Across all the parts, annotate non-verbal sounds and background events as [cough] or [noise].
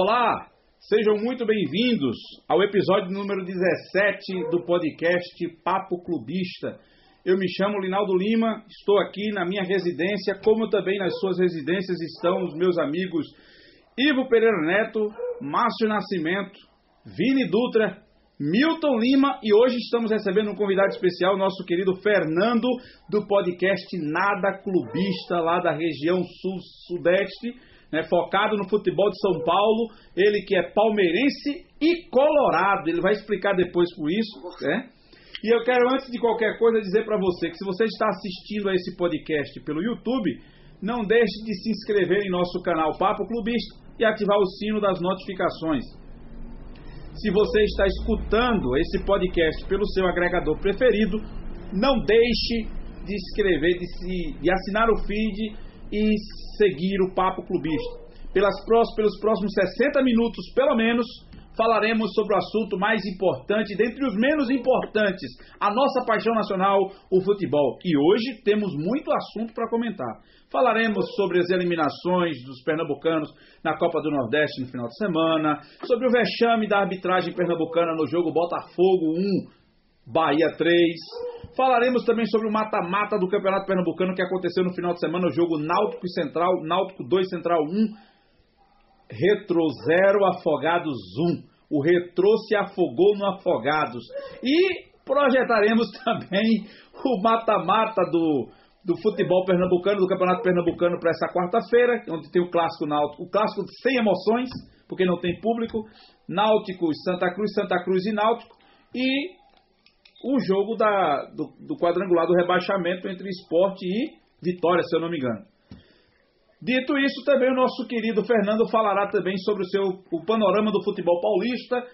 Olá, sejam muito bem-vindos ao episódio número 17 do podcast Papo Clubista. Eu me chamo Linaldo Lima, estou aqui na minha residência, como também nas suas residências estão os meus amigos Ivo Pereira Neto, Márcio Nascimento, Vini Dutra, Milton Lima e hoje estamos recebendo um convidado especial, nosso querido Fernando, do podcast Nada Clubista, lá da região sul-sudeste né, focado no futebol de São Paulo, ele que é palmeirense e colorado, ele vai explicar depois por isso, né? E eu quero, antes de qualquer coisa, dizer para você que se você está assistindo a esse podcast pelo YouTube, não deixe de se inscrever em nosso canal Papo Clubista e ativar o sino das notificações. Se você está escutando esse podcast pelo seu agregador preferido, não deixe de inscrever, de, se, de assinar o feed e seguir o Papo Clubista. Pelas próximos, pelos próximos 60 minutos, pelo menos, falaremos sobre o assunto mais importante, dentre os menos importantes, a nossa paixão nacional, o futebol. E hoje temos muito assunto para comentar. Falaremos sobre as eliminações dos pernambucanos na Copa do Nordeste no final de semana, sobre o vexame da arbitragem pernambucana no jogo Botafogo 1, Bahia 3, Falaremos também sobre o mata-mata do Campeonato Pernambucano que aconteceu no final de semana, o jogo Náutico e Central, Náutico 2, Central 1, Retro 0, Afogados 1. O Retro se afogou no Afogados. E projetaremos [laughs] também o mata-mata do, do futebol pernambucano, do Campeonato Pernambucano para essa quarta-feira, onde tem o clássico Náutico, o clássico sem emoções, porque não tem público, Náutico, Santa Cruz, Santa Cruz e Náutico. E o jogo da, do, do quadrangular do rebaixamento entre esporte e vitória, se eu não me engano. Dito isso, também o nosso querido Fernando falará também sobre o seu o panorama do futebol paulista,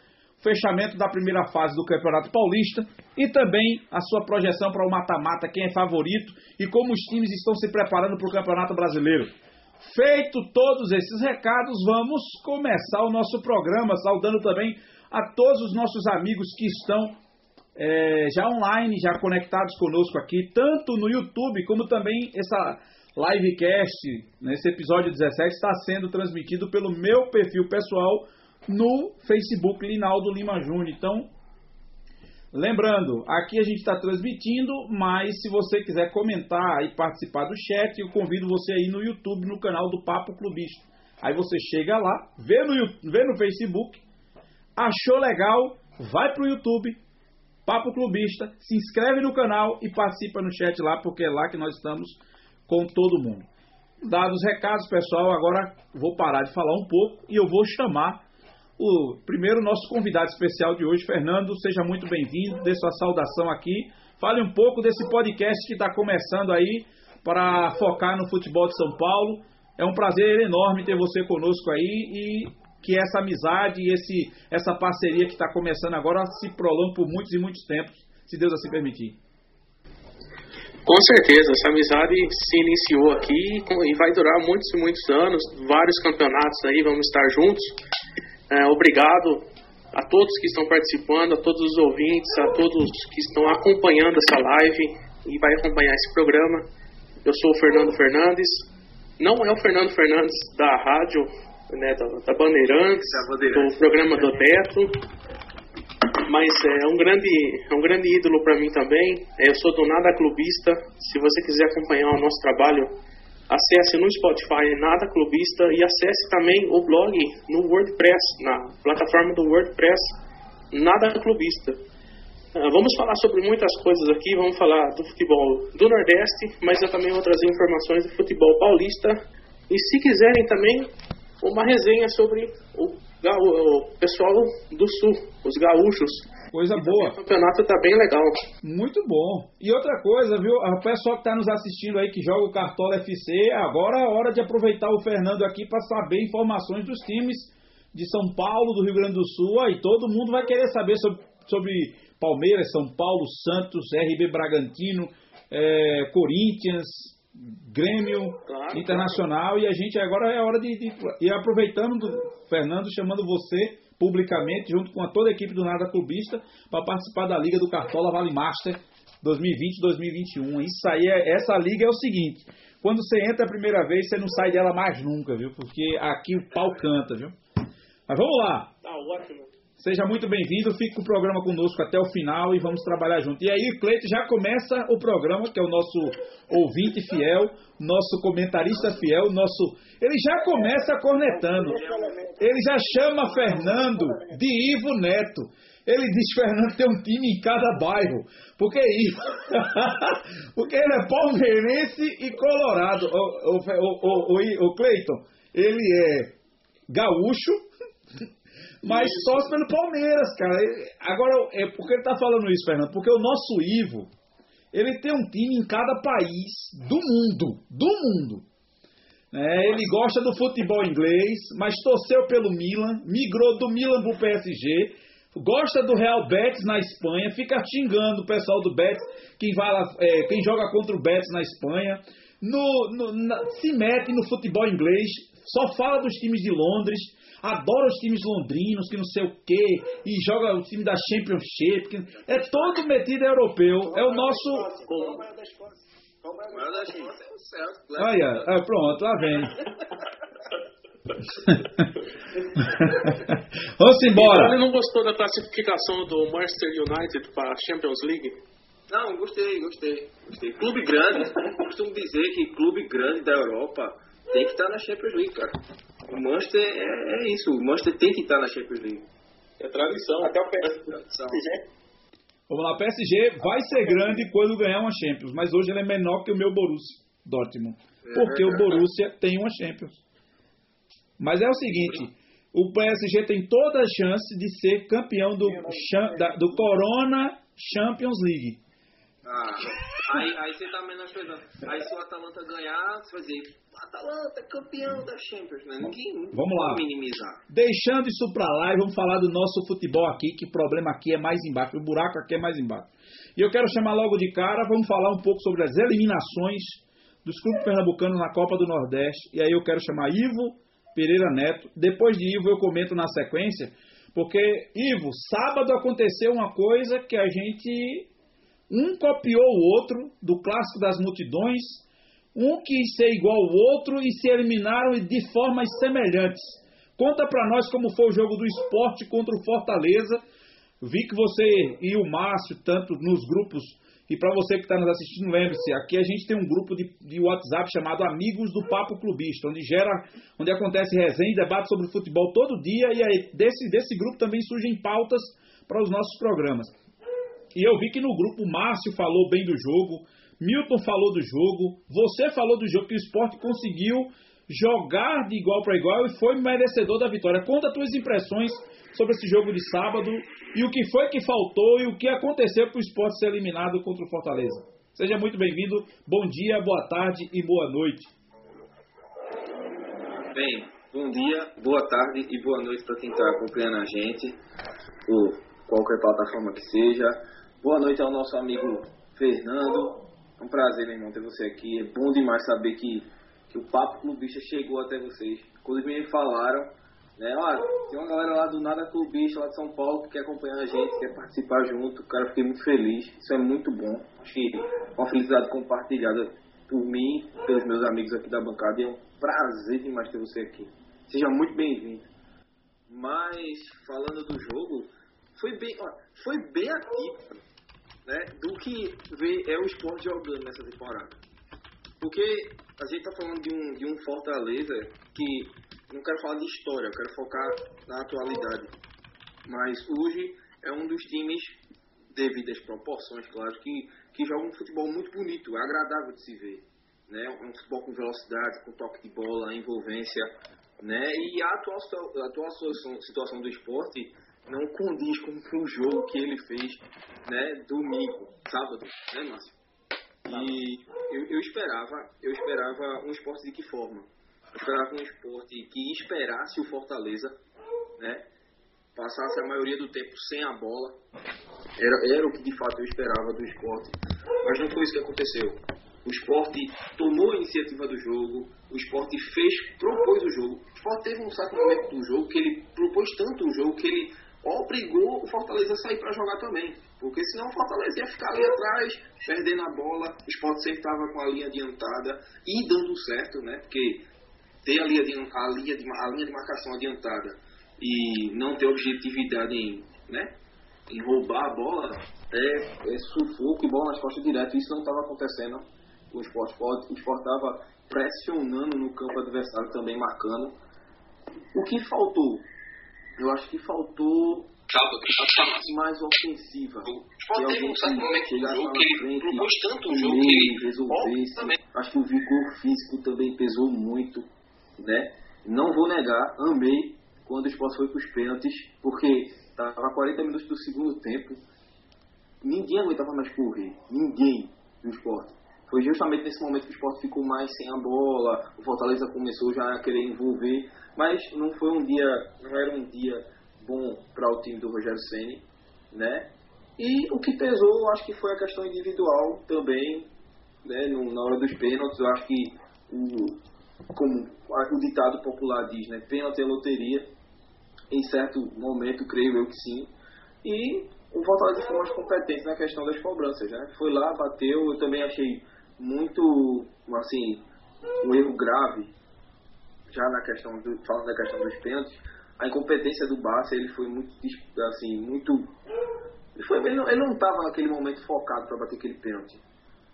fechamento da primeira fase do Campeonato Paulista e também a sua projeção para o mata-mata, quem é favorito e como os times estão se preparando para o Campeonato Brasileiro. Feito todos esses recados, vamos começar o nosso programa, saudando também a todos os nossos amigos que estão é, já online, já conectados conosco aqui, tanto no YouTube como também essa livecast, nesse episódio 17, está sendo transmitido pelo meu perfil pessoal no Facebook Linaldo Lima Júnior. Então, lembrando, aqui a gente está transmitindo, mas se você quiser comentar e participar do chat, eu convido você aí no YouTube, no canal do Papo Clubista. Aí você chega lá, vê no, vê no Facebook, achou legal, vai para o YouTube, Papo Clubista, se inscreve no canal e participa no chat lá, porque é lá que nós estamos com todo mundo. Dados os recados, pessoal, agora vou parar de falar um pouco e eu vou chamar o primeiro nosso convidado especial de hoje, Fernando. Seja muito bem-vindo, dê sua saudação aqui. Fale um pouco desse podcast que está começando aí para focar no futebol de São Paulo. É um prazer enorme ter você conosco aí e que essa amizade e esse, essa parceria que está começando agora se prolongue por muitos e muitos tempos, se Deus assim permitir. Com certeza, essa amizade se iniciou aqui e vai durar muitos e muitos anos, vários campeonatos aí, vamos estar juntos. É, obrigado a todos que estão participando, a todos os ouvintes, a todos que estão acompanhando essa live e vai acompanhar esse programa. Eu sou o Fernando Fernandes. Não é o Fernando Fernandes da rádio né, da, da Bandeirantes, do programa do Beto. Mas é um grande, é um grande ídolo para mim também. É, eu sou do Nada Clubista. Se você quiser acompanhar o nosso trabalho, acesse no Spotify Nada Clubista e acesse também o blog no WordPress, na plataforma do WordPress Nada Clubista. Uh, vamos falar sobre muitas coisas aqui, vamos falar do futebol do Nordeste, mas eu também vou trazer informações do futebol paulista. E se quiserem também, uma resenha sobre o, o pessoal do Sul, os gaúchos. Coisa boa. O campeonato está bem legal. Muito bom. E outra coisa, viu? O pessoal que está nos assistindo aí, que joga o Cartola FC, agora é hora de aproveitar o Fernando aqui para saber informações dos times de São Paulo, do Rio Grande do Sul. Aí todo mundo vai querer saber sobre, sobre Palmeiras, São Paulo, Santos, RB Bragantino, é, Corinthians, Grêmio claro, Internacional claro. e a gente agora é hora de, de e aproveitando Fernando chamando você publicamente junto com a toda a equipe do Nada Clubista para participar da Liga do Cartola Vale Master 2020-2021. Isso aí é, essa liga é o seguinte, quando você entra a primeira vez, você não sai dela mais nunca, viu? Porque aqui o pau canta, viu? Mas vamos lá. Tá ótimo. Seja muito bem-vindo, fique com o programa conosco até o final e vamos trabalhar junto. E aí, Cleito, já começa o programa, que é o nosso ouvinte fiel, nosso comentarista fiel, nosso. Ele já começa cornetando. Ele já chama Fernando de Ivo Neto. Ele diz Fernando tem um time em cada bairro. Porque Ivo. [laughs] porque ele é palmeirense e colorado. O, o, o, o, o Cleiton, ele é gaúcho mas torce pelo Palmeiras, cara. Agora, é porque ele tá falando isso, Fernando? Porque o nosso Ivo, ele tem um time em cada país do mundo. Do mundo. É, ele gosta do futebol inglês, mas torceu pelo Milan, migrou do Milan pro PSG, gosta do Real Betis na Espanha, fica xingando o pessoal do Betis, quem, vai lá, é, quem joga contra o Betis na Espanha, no, no, na, se mete no futebol inglês, só fala dos times de Londres, adora os times londrinos, que não sei o quê, e joga o time da Championship. Que é todo metido europeu. É o nosso. Olha, é, pronto, lá vem. [laughs] Vamos embora. Ele não gostou da classificação do Manchester United para a Champions League? Não, gostei, gostei, gostei. Clube grande, costumo dizer que clube grande da Europa tem que estar na Champions League, cara. O Manchester é, é isso, o Manchester tem que estar na Champions League. É tradição. Até o PSG. Vamos lá, PSG vai ser grande quando ganhar uma Champions, mas hoje ele é menor que o meu Borussia Dortmund. Porque o Borussia tem uma Champions. Mas é o seguinte, o PSG tem toda a chance de ser campeão do, do Corona Champions League. Ah, aí, aí você tá menosprezando. Aí se o Atalanta ganhar, você vai dizer, Atalanta campeão da Champions, né? Ninguém vamos lá. minimizar. Deixando isso pra lá e vamos falar do nosso futebol aqui, que o problema aqui é mais embaixo, o buraco aqui é mais embaixo. E eu quero chamar logo de cara, vamos falar um pouco sobre as eliminações dos clubes pernambucanos na Copa do Nordeste. E aí eu quero chamar Ivo Pereira Neto. Depois de Ivo eu comento na sequência, porque Ivo, sábado aconteceu uma coisa que a gente um copiou o outro do clássico das multidões um quis ser igual ao outro e se eliminaram de formas semelhantes. Conta para nós como foi o jogo do esporte contra o Fortaleza. Vi que você e o Márcio, tanto nos grupos, e para você que está nos assistindo, lembre-se, aqui a gente tem um grupo de, de, WhatsApp chamado Amigos do Papo Clubista, onde gera, onde acontece resenha e debate sobre futebol todo dia, e aí desse, desse grupo também surgem pautas para os nossos programas. E eu vi que no grupo Márcio falou bem do jogo, Milton falou do jogo, você falou do jogo que o esporte conseguiu jogar de igual para igual e foi merecedor da vitória. Conta as tuas impressões sobre esse jogo de sábado e o que foi que faltou e o que aconteceu para o esporte ser eliminado contra o Fortaleza. Seja muito bem-vindo, bom dia, boa tarde e boa noite. Bem, bom dia, boa tarde e boa noite para quem está acompanhando a gente, por qualquer plataforma que seja. Boa noite ao nosso amigo Fernando, um prazer, meu irmão, ter você aqui. É bom demais saber que, que o Papo Clubista chegou até vocês. Quando me falaram, né? Olha, tem uma galera lá do Nada Clubista, lá de São Paulo, que quer acompanhar a gente, quer participar junto. Cara, fiquei muito feliz. Isso é muito bom. Acho que uma felicidade compartilhada por mim, pelos meus amigos aqui da bancada. E é um prazer demais ter você aqui. Seja muito bem-vindo. Mas, falando do jogo, foi bem, ó, foi bem atípico né, do que ver é o esporte jogando nessa temporada. Porque a gente está falando de um, de um Fortaleza que não quero falar de história, eu quero focar na atualidade. Mas hoje é um dos times, devido às proporções, claro, que, que joga um futebol muito bonito, é agradável de se ver. Né? Um futebol com velocidade, com toque de bola, envolvência. Né? E a atual, a atual situação do esporte não condiz com o jogo que ele fez né, domingo, sábado, né, Márcio? E eu, eu, esperava, eu esperava um esporte de que forma? Eu esperava um esporte que esperasse o Fortaleza, né? Passasse a maioria do tempo sem a bola. Era, era o que de fato eu esperava do esporte. Mas não foi isso que aconteceu. O esporte tomou a iniciativa do jogo, o esporte fez, propôs o jogo. O esporte teve um certo momento do jogo que ele propôs tanto o jogo que ele obrigou o Fortaleza a sair para jogar também. Porque senão o Fortaleza ia ficar ali atrás, perdendo a bola, o Sport sempre estava com a linha adiantada e dando certo, né? Porque ter a linha de, a linha de, a linha de marcação adiantada e não ter objetividade em, né, em roubar a bola é, é sufoco e bola nas costas direto. Isso não estava acontecendo. O esporte estava pressionando no campo adversário, também marcando. O que faltou? Eu acho que faltou mais ofensiva. O Sport teve um certo momento do jogo que ele propôs tanto o jogo que ele resolvesse. Acho que o vigor físico também pesou muito, né? Não vou negar, amei quando o Sport foi para os pênaltis, porque estava 40 minutos do segundo tempo, ninguém aguentava mais correr, ninguém do Sport. Foi justamente nesse momento que o Sport ficou mais sem a bola, o Fortaleza começou já a querer envolver, mas não foi um dia, não era um dia bom para o time do Rogério Ceni, né? E o que pesou, acho que foi a questão individual também, né? Na hora dos pênaltis, eu acho que o, como o ditado popular diz, né? Pênalti é loteria. Em certo momento, creio eu que sim. E o Fortaleza foi mais competente na questão das cobranças, né? Foi lá, bateu, eu também achei muito, assim, um erro grave, já na questão, do, falando da questão dos pênaltis, a incompetência do Barça, ele foi muito, assim, muito... Ele, foi, ele, não, ele não estava naquele momento focado para bater aquele pênalti.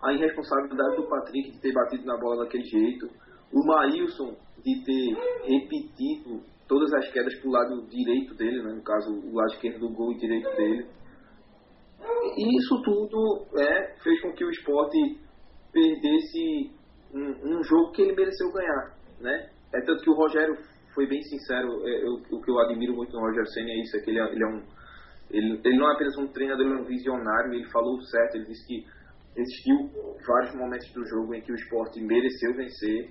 A irresponsabilidade do Patrick de ter batido na bola daquele jeito. O Maílson de ter repetido todas as quedas para o lado direito dele, né? no caso, o lado esquerdo do gol e direito dele. E isso tudo é, fez com que o esporte perdesse um, um jogo que ele mereceu ganhar. Né? É tanto que o Rogério foi bem sincero, é, eu, o que eu admiro muito no Roger Senna é isso, é que ele é, ele é um ele, ele não é apenas um treinador, ele é um visionário, ele falou certo, ele disse que existiu vários momentos do jogo em que o esporte mereceu vencer,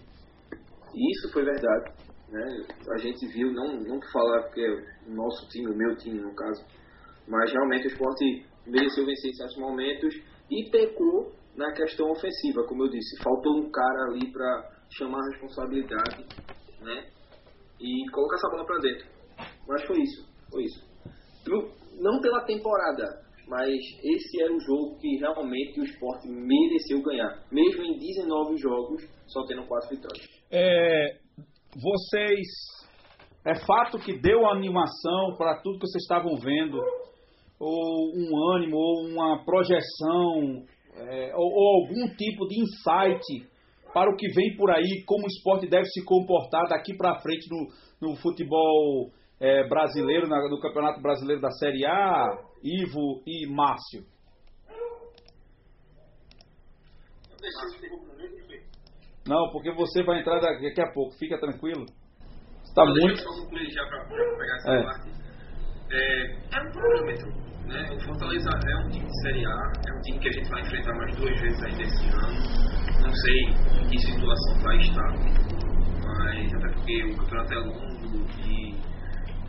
e isso foi verdade, né? A gente viu, não, não falar porque é o nosso time, o meu time no caso, mas realmente o esporte mereceu vencer em certos momentos e pecou na questão ofensiva, como eu disse, faltou um cara ali para chamar a responsabilidade, né? e colocar essa bola para dentro. Mas foi isso, foi isso. Não pela temporada, mas esse era o jogo que realmente o esporte mereceu ganhar. Mesmo em 19 jogos, só tendo 4 vitórias. É, vocês. É fato que deu animação para tudo que vocês estavam vendo, ou um ânimo, ou uma projeção, é, ou, ou algum tipo de insight para o que vem por aí, como o esporte deve se comportar daqui para frente no, no futebol é, brasileiro, na, no Campeonato Brasileiro da Série A, Ivo e Márcio? Não, porque você vai entrar daqui a pouco, fica tranquilo. Está muito. Eu só concluir já para pegar essa é. parte. É, é um parâmetro. Né? O Fortaleza é um time de Série A, é um time que a gente vai enfrentar mais duas vezes ainda esse ano não sei em que situação vai estar, mas até porque o campeonato é longo e,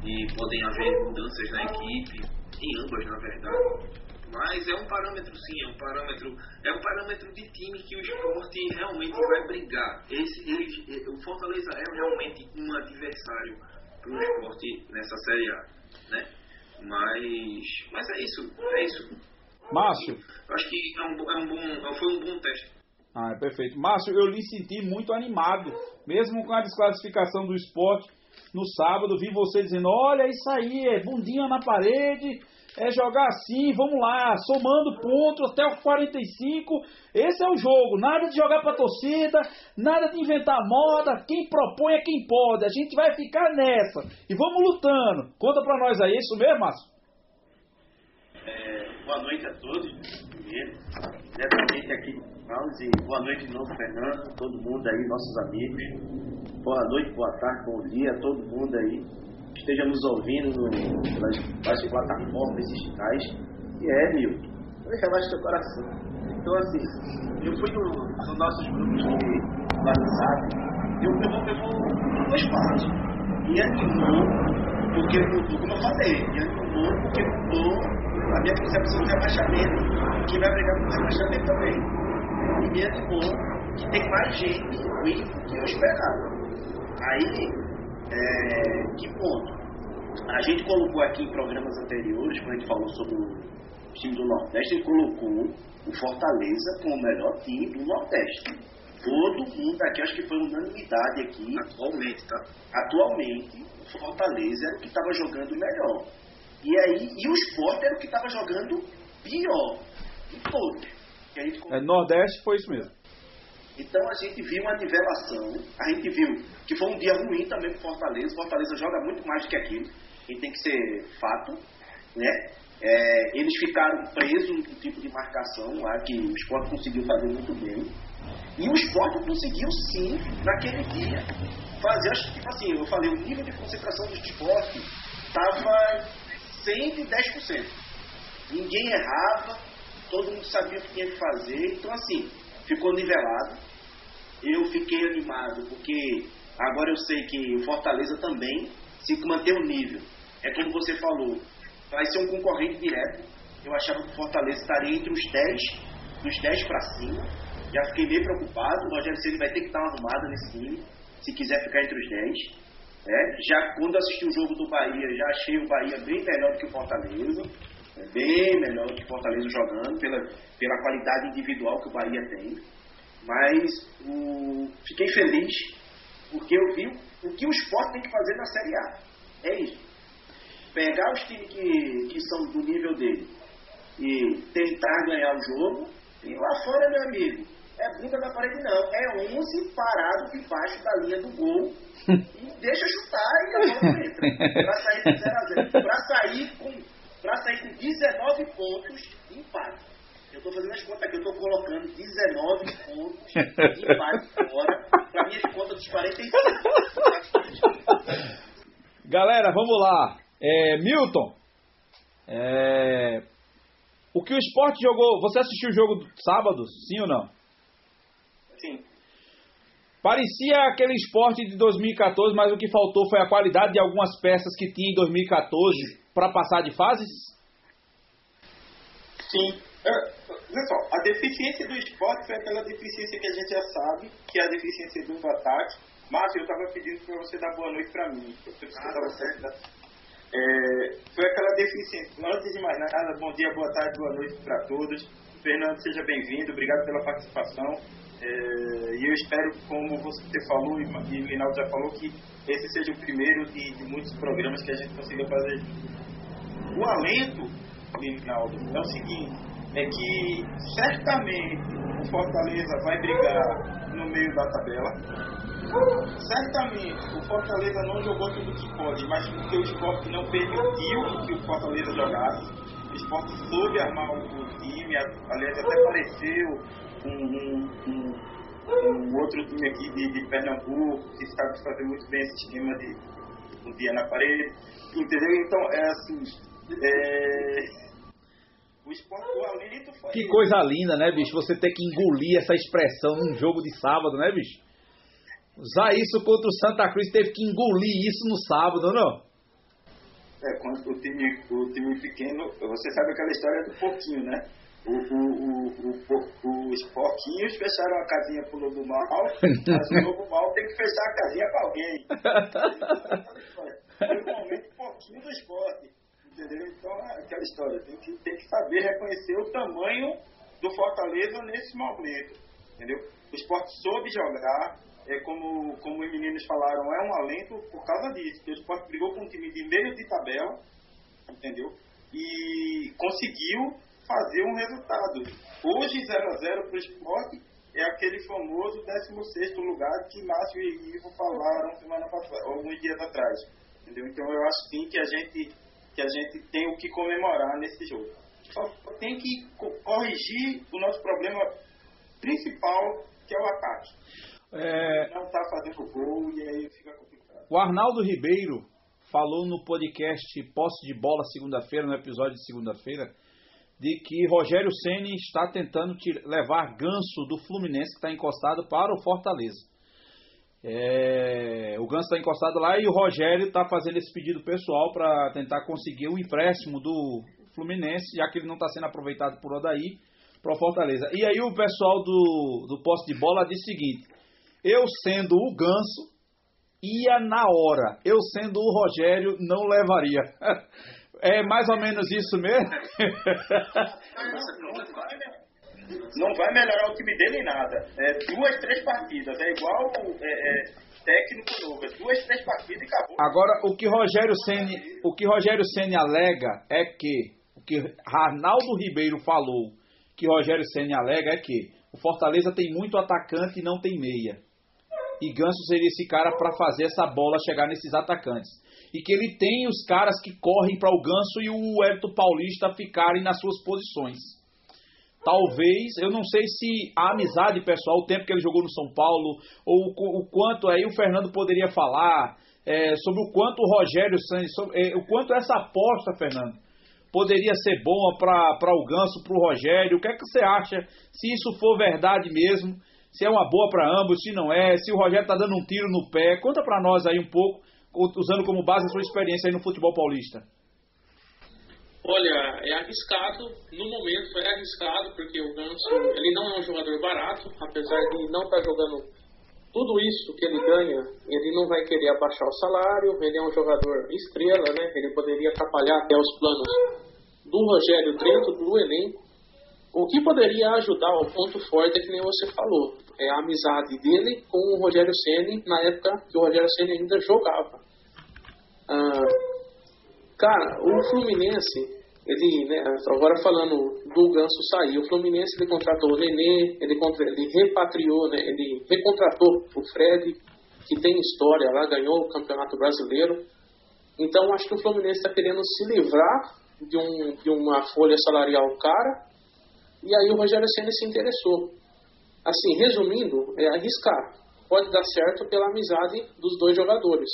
e podem haver mudanças na equipe, em ambas na verdade. Mas é um parâmetro sim, é um parâmetro, é um parâmetro de time que o esporte realmente vai brigar. Esse, ele, o Fortaleza é realmente um adversário para o esporte nessa Série A. Né? Mas, mas é isso, é isso. Márcio. Acho que é um, é um bom, foi um bom teste. Ah, é perfeito. Márcio, eu lhe senti muito animado, mesmo com a desclassificação do esporte no sábado. Vi você dizendo: olha, isso aí, é bundinha na parede, é jogar assim, vamos lá, somando pontos até o 45. Esse é o jogo. Nada de jogar para torcida, nada de inventar moda. Quem propõe é quem pode. A gente vai ficar nessa e vamos lutando. Conta para nós aí, é isso mesmo, Márcio? É, boa noite a todos. Primeiro, diretamente aqui Vamos boa noite de novo, Fernando, todo mundo aí, nossos amigos. Boa noite, boa tarde, bom dia a todo mundo aí. Esteja nos ouvindo no, pelas, plataformas digitais. E é, meu, relaxa teu coração. Então, assim, eu fui no, no nossos grupos de WhatsApp, eu pegou, pegou duas partes. E animou, porque mudou, como eu falei, e animou porque mudou a minha concepção de rebaixamento. Que vai brigar com o rebaixamento também me animou que tem mais gente do que eu esperava. Aí, é, que ponto? A gente colocou aqui em programas anteriores, quando a gente falou sobre o time do Nordeste, ele colocou o Fortaleza como o melhor time do Nordeste. Todo mundo aqui, acho que foi unanimidade aqui. Atualmente, tá? Atualmente, o Fortaleza era o que estava jogando melhor. E aí, e o Sport era o que estava jogando pior. De todos. Que a gente É, Nordeste foi isso mesmo. Então a gente viu uma nivelação, a gente viu que foi um dia ruim também pro Fortaleza. Fortaleza joga muito mais do que aquilo, e tem que ser fato, né? É, eles ficaram presos no tipo de marcação lá que o esporte conseguiu fazer muito bem. E o esporte conseguiu sim, naquele dia, fazer, acho tipo assim, eu falei, o nível de concentração do esporte estava 110%. Ninguém errava, todo mundo sabia o que tinha que fazer, então assim, ficou nivelado. Eu fiquei animado porque agora eu sei que o Fortaleza também, se manter o nível, é como você falou, vai ser um concorrente direto. Eu achava que o Fortaleza estaria entre os 10, dos 10 para cima. Já fiquei meio preocupado. O Rogério Ceni vai ter que dar uma arrumada nesse time, se quiser ficar entre os 10. né? Já quando assisti o jogo do Bahia, já achei o Bahia bem melhor do que o Fortaleza. É bem melhor do que o Fortaleza jogando, pela, pela qualidade individual que o Bahia tem. Mas o, fiquei feliz porque eu vi o que o esporte tem que fazer na Série A. É isso. Pegar os times que, que são do nível dele e tentar ganhar o jogo. E lá fora, meu amigo, é bunda na parede não. É 11 parado debaixo da linha do gol e deixa chutar e a bola entra. Pra sair com 0x0. Pra sair com, sair com 19 pontos, empate. Eu tô fazendo as contas aqui, eu tô colocando 19 pontos de empate fora pra minhas contas dos 45. Galera, vamos lá. É, Milton, é, o que o esporte jogou. Você assistiu o jogo do sábado, sim ou não? Sim. Parecia aquele esporte de 2014, mas o que faltou foi a qualidade de algumas peças que tinha em 2014 para passar de fases? Sim. É, olha só, a deficiência do esporte foi aquela deficiência que a gente já sabe, que é a deficiência do ataque. Márcio, eu estava pedindo para você dar boa noite para mim. Eu Ah, tá certo. É, foi aquela deficiência. Antes de mais nada, bom dia, boa tarde, boa noite para todos. Fernando, seja bem-vindo, obrigado pela participação. É, e eu espero, como você falou e e o Linaldo já falou, que esse seja o primeiro de, de muitos programas que a gente consiga fazer. O alento, Linaldo, é o seguinte, é que certamente o Fortaleza vai brigar no meio da tabela. Certamente o Fortaleza não jogou tudo que pode, mas porque o esporte não permitiu que o Fortaleza jogasse. O esporte soube armar o time, aliás, até pareceu um- um- um outro time aqui de, de Pernambuco que sabe fazer muito bem esse esquema de um dia na parede. Entendeu? Então, é assim. é, O esporte, o alento foi. Que coisa linda, né, bicho? Você ter que engolir essa expressão num jogo de sábado, né, bicho? Usar isso contra o Santa Cruz, teve que engolir isso no sábado, não? É, quando o time, o time pequeno, você sabe aquela história do porquinho, né? O, o, o, o, os porquinhos fecharam a casinha pro lobo mal, mas o lobo mal tem que fechar a casinha pra alguém. [laughs] Foi o momento porquinho do esporte. Entendeu? Então é aquela história. Tem que, tem que saber reconhecer o tamanho do Fortaleza nesse momento. Entendeu? O esporte soube jogar, é como, como os meninos falaram, é um alento por causa disso. O esporte brigou com um time de meio de tabela, entendeu? E conseguiu fazer um resultado. Hoje 0 a 0 para o esporte é aquele famoso 16 lugar que Márcio e Ivo falaram semana passada, alguns dias atrás. Entendeu? Então eu acho sim que a gente que a gente tem o que comemorar nesse jogo. Só tem que co- corrigir o nosso problema principal, que é o ataque. É, Não está fazendo gol e aí fica complicado. o Arnaldo Ribeiro falou no podcast Posse de Bola segunda-feira, no episódio de segunda-feira, de que Rogério Ceni está tentando levar Ganso do Fluminense, que está encostado, para o Fortaleza. É, o Ganso está encostado lá e o Rogério está fazendo esse pedido pessoal para tentar conseguir o empréstimo do Fluminense, já que ele não está sendo aproveitado por Odaí, para o Fortaleza. E aí o pessoal do, do poste de bola diz o seguinte: eu sendo o Ganso, ia na hora. Eu sendo o Rogério, não levaria. [laughs] É mais ou menos isso mesmo? Não vai melhorar o time dele em nada. É, duas, três partidas. É igual é, é, técnico novo. É duas, três partidas e acabou. Agora, o que Rogério Ceni, o que Rogério Ceni alega é que o que Arnaldo Ribeiro falou, que Rogério Ceni alega é que o Fortaleza tem muito atacante e não tem meia. E Ganso seria esse cara para fazer essa bola chegar nesses atacantes. E que ele tem os caras que correm para o Ganso e o Everton Paulista ficarem nas suas posições. Talvez, eu não sei se a amizade pessoal, o tempo que ele jogou no São Paulo, ou o, quanto aí o Fernando poderia falar é, sobre o quanto o Rogério Santos, é, o quanto essa aposta, Fernando, poderia ser boa para o Ganso, para o Rogério. O que é que você acha? Se isso for verdade mesmo, se é uma boa para ambos, se não é, se o Rogério está dando um tiro no pé. Conta para nós aí um pouco, usando como base a sua experiência aí no futebol paulista. Olha, é arriscado, no momento é arriscado, porque o Ganso, ele não é um jogador barato, apesar de não estar tá jogando tudo isso que ele ganha, ele não vai querer abaixar o salário, ele é um jogador estrela, né? Ele poderia atrapalhar até os planos do Rogério dentro do elenco. O que poderia ajudar o ponto forte é que nem você falou, é a amizade dele com o Rogério Ceni na época que o Rogério Ceni ainda jogava. Ah, Cara, o Fluminense, ele, né, agora falando do Ganso sair, o Fluminense ele contratou o Nenê, ele, ele repatriou, né, ele recontratou o Fred, que tem história lá, ganhou o Campeonato Brasileiro. Então acho que o Fluminense está querendo se livrar de, um, de uma folha salarial cara, e aí o Rogério Senna se interessou. Assim, resumindo, é arriscar. Pode dar certo pela amizade dos dois jogadores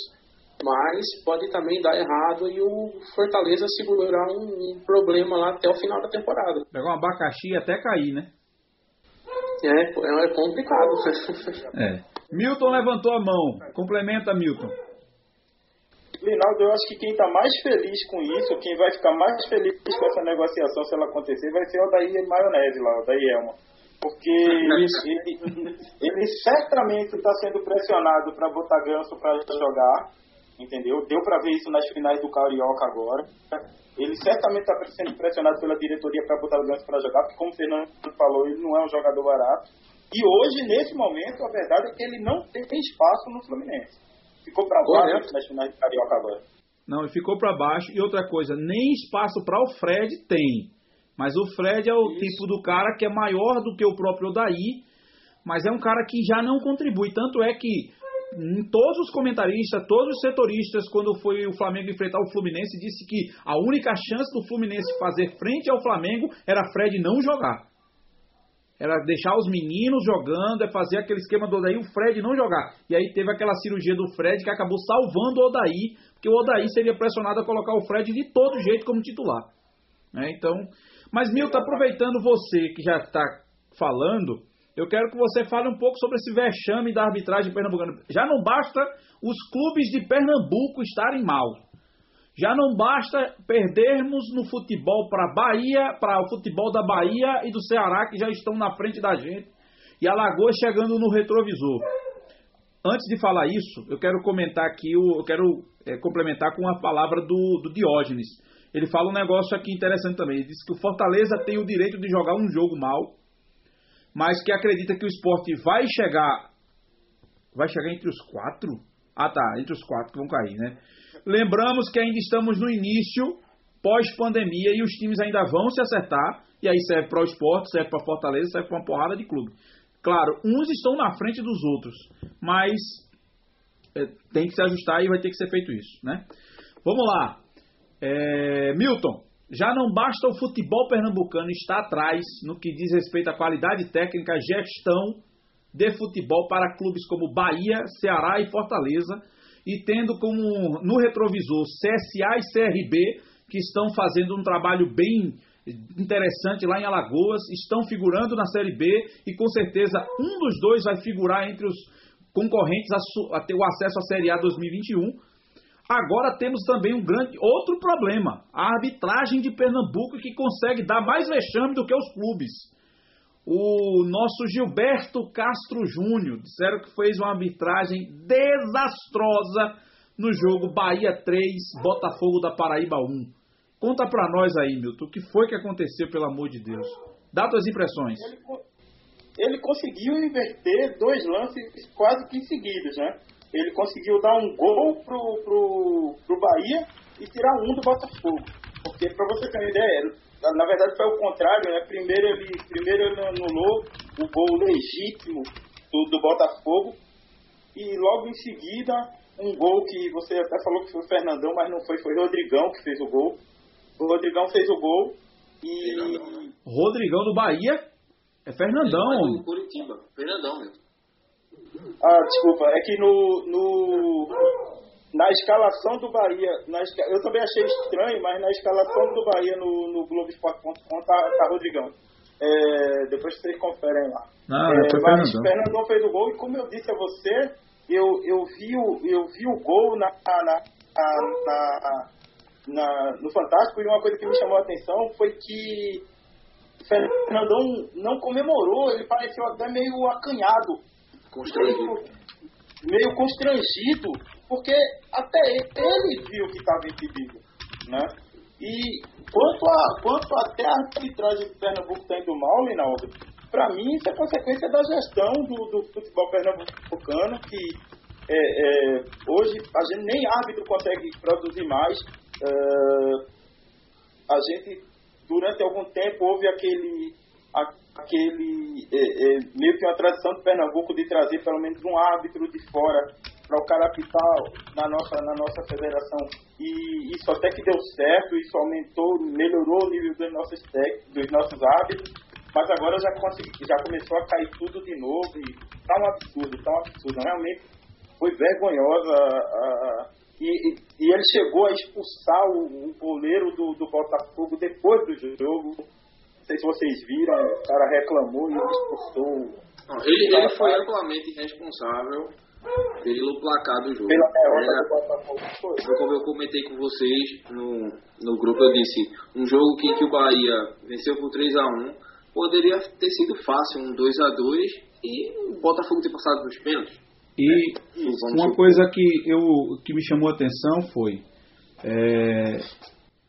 mas pode também dar errado e o Fortaleza segurar um, um problema lá até o final da temporada. Pegar um abacaxi até cair, né? É, é complicado. [laughs] é. Milton levantou a mão. Complementa, Milton. Linaldo, eu acho que quem está mais feliz com isso, quem vai ficar mais feliz com essa negociação, se ela acontecer, vai ser o Daí Maionese lá, o Daí Elma. Porque [laughs] ele, ele, ele certamente está sendo pressionado para botar ganso para jogar entendeu? Deu para ver isso nas finais do Carioca agora. Ele certamente está sendo pressionado pela diretoria para botar o Ganso para jogar, porque como o Fernando falou, ele não é um jogador barato. E hoje, nesse momento, a verdade é que ele não tem espaço no Fluminense. Ficou para baixo nas finais do Carioca agora. Não, ele ficou para baixo. E outra coisa, nem espaço para o Fred tem. Mas o Fred é o Isso. tipo do cara que é maior do que o próprio Daí, mas é um cara que já não contribui. Tanto é que todos os comentaristas, todos os setoristas, quando foi o Flamengo enfrentar o Fluminense, disse que a única chance do Fluminense fazer frente ao Flamengo era Fred não jogar. Era deixar os meninos jogando, é fazer aquele esquema do Odaí, o Fred não jogar. E aí teve aquela cirurgia do Fred que acabou salvando o Odaí, porque o Odaí seria pressionado a colocar o Fred de todo jeito como titular. Né? Então, mas Milton, aproveitando você que já está falando, eu quero que você fale um pouco sobre esse vexame da arbitragem pernambucana. Já não basta os clubes de Pernambuco estarem mal. Já não basta perdermos no futebol para Bahia, para o futebol da Bahia e do Ceará que já estão na frente da gente e Alagoas chegando no retrovisor. Antes de falar isso, eu quero comentar aqui, eu quero é, complementar com a palavra do, do Diógenes. Ele fala um negócio aqui interessante também. Ele diz que o Fortaleza tem o direito de jogar um jogo mal mas que acredita que o esporte vai chegar. Vai chegar entre os quatro? Ah, tá, entre os quatro que vão cair, né? Lembramos que ainda estamos no início, pós-pandemia, e os times ainda vão se acertar, e aí serve para o esporte, serve para Fortaleza, serve para uma porrada de clube. Claro, uns estão na frente dos outros, mas é, tem que se ajustar e vai ter que ser feito isso, né? Vamos lá. É, Milton, já não basta o futebol pernambucano estar atrás no que diz respeito à qualidade técnica, gestão de futebol para clubes como Bahia, Ceará e Fortaleza, e tendo como no retrovisor CSA e CRB, que estão fazendo um trabalho bem interessante lá em Alagoas, estão figurando na Série B e com certeza um dos dois vai figurar entre os concorrentes a, a ter o acesso à Série A 2021 Agora temos também um grande outro problema, a arbitragem de Pernambuco que consegue dar mais vexame do que os clubes. O nosso Gilberto Castro Júnior disseram que fez uma arbitragem desastrosa no jogo Bahia 3, Botafogo da Paraíba 1. Conta pra nós aí, Milton, o que foi que aconteceu, pelo amor de Deus? Dá tuas impressões. Ele, ele conseguiu inverter dois lances quase que seguidos, né? Ele conseguiu dar um gol pro, pro, pro Bahia e tirar um do Botafogo. Porque, para você ter uma ideia, na verdade foi o contrário, né? Primeiro ele, primeiro ele anulou o gol legítimo do, do Botafogo e logo em seguida um gol que você até falou que foi o Fernandão, mas não foi, foi o Rodrigão que fez o gol. O Rodrigão fez o gol e. Fernandão. Rodrigão do Bahia é Fernandão. Do Curitiba, Fernandão mesmo. Ah, desculpa, é que no, no na escalação do Bahia, na, eu também achei estranho, mas na escalação do Bahia no, no Globoesporte.com tá, tá Rodrigão. É, depois vocês conferem lá. Não, é, mas Fernandão. Fernandão fez o gol e como eu disse a você, eu, eu, vi, o, eu vi o gol na, na, na, na, no Fantástico e uma coisa que me chamou a atenção foi que Fernandão não comemorou, ele pareceu até meio acanhado. Constrangido. Meio, constrangido, porque até ele viu que estava impedido. Né? E quanto, a, quanto até a arbitragem de Pernambuco está indo mal, Linaldo, para mim isso é consequência da gestão do, do futebol pernambucano, que é, é, hoje a gente nem árbitro consegue produzir mais. A gente, durante algum tempo, houve aquele, aquele é, é, meio que uma tradição de Pernambuco de trazer pelo menos um árbitro de fora para o cara apitar na nossa, na nossa federação. E isso até que deu certo, isso aumentou, melhorou o nível dos nossos, dos nossos árbitros, mas agora já, consegui, já começou a cair tudo de novo e tá um absurdo, tá um absurdo. Realmente foi vergonhosa. A, e, e, e, ele chegou a expulsar o, o goleiro do, do Botafogo depois do jogo. Não sei se vocês viram, o cara reclamou e expulsou. Não, ele, ele foi amplamente responsável pelo placar do jogo. Pela derrota Era, do Botafogo. Foi. como eu comentei com vocês no, no grupo, eu disse, um jogo que, que o Bahia venceu por 3 a 1 poderia ter sido fácil, um 2 a 2 e o Botafogo ter passado nos pênaltis. E uma coisa que, eu, que me chamou a atenção foi, é,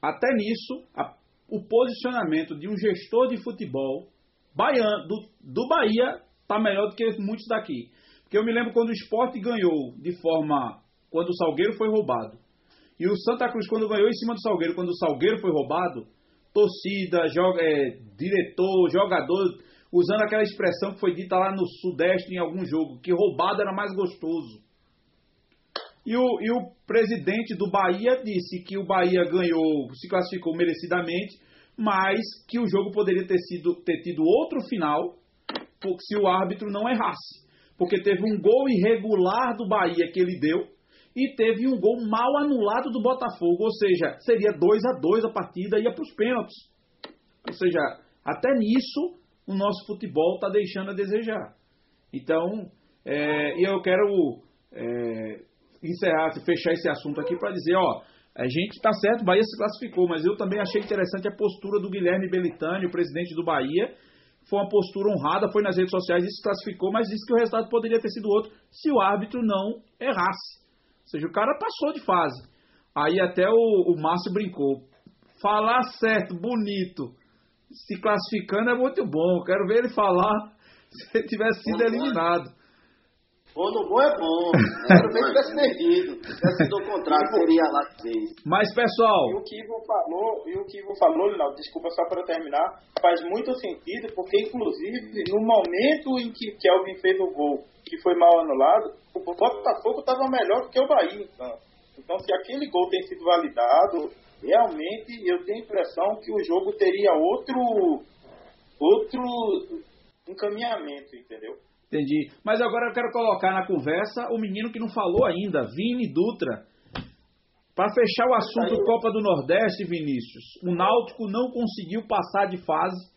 até nisso, a, o posicionamento de um gestor de futebol baiano, do, do Bahia está melhor do que muitos daqui. Porque eu me lembro quando o esporte ganhou de forma. quando o Salgueiro foi roubado. E o Santa Cruz, quando ganhou em cima do Salgueiro, quando o Salgueiro foi roubado, torcida, joga, é, diretor, jogador, usando aquela expressão que foi dita lá no Sudeste em algum jogo, que roubado era mais gostoso. E o, e o presidente do Bahia disse que o Bahia ganhou, se classificou merecidamente, mas que o jogo poderia ter, sido, ter tido outro final se o árbitro não errasse porque teve um gol irregular do Bahia que ele deu e teve um gol mal anulado do Botafogo, ou seja, seria 2 a 2 a partida ia para os pênaltis. Ou seja, até nisso o nosso futebol está deixando a desejar. Então, é, e eu quero é, encerrar, fechar esse assunto aqui para dizer, ó, a gente está certo, o Bahia se classificou, mas eu também achei interessante a postura do Guilherme Belitani, o presidente do Bahia, foi uma postura honrada, foi nas redes sociais e se classificou, mas disse que o resultado poderia ter sido outro se o árbitro não errasse. Ou seja, o cara passou de fase. Aí até o, o Márcio brincou. Falar certo, bonito, se classificando é muito bom. Quero ver ele falar [laughs] se ele tivesse sido eliminado. Quando bom é bom. Ver [laughs] se tivesse perdido. Se tivesse sido o contrário, seria lá três. Mas, pessoal. E o que Ivo falou, e o que Ivo falou, Linaldo, desculpa só para terminar, faz muito sentido, porque inclusive no momento em que Kelvin fez o gol, que foi mal anulado, o Botafogo estava melhor do que o Bahia. Então. então, se aquele gol tem sido validado, realmente eu tenho a impressão que o jogo teria outro, outro encaminhamento, entendeu? Entendi. Mas agora eu quero colocar na conversa o menino que não falou ainda, Vini Dutra. Para fechar o assunto Copa do Nordeste, Vinícius, o Náutico não conseguiu passar de fase.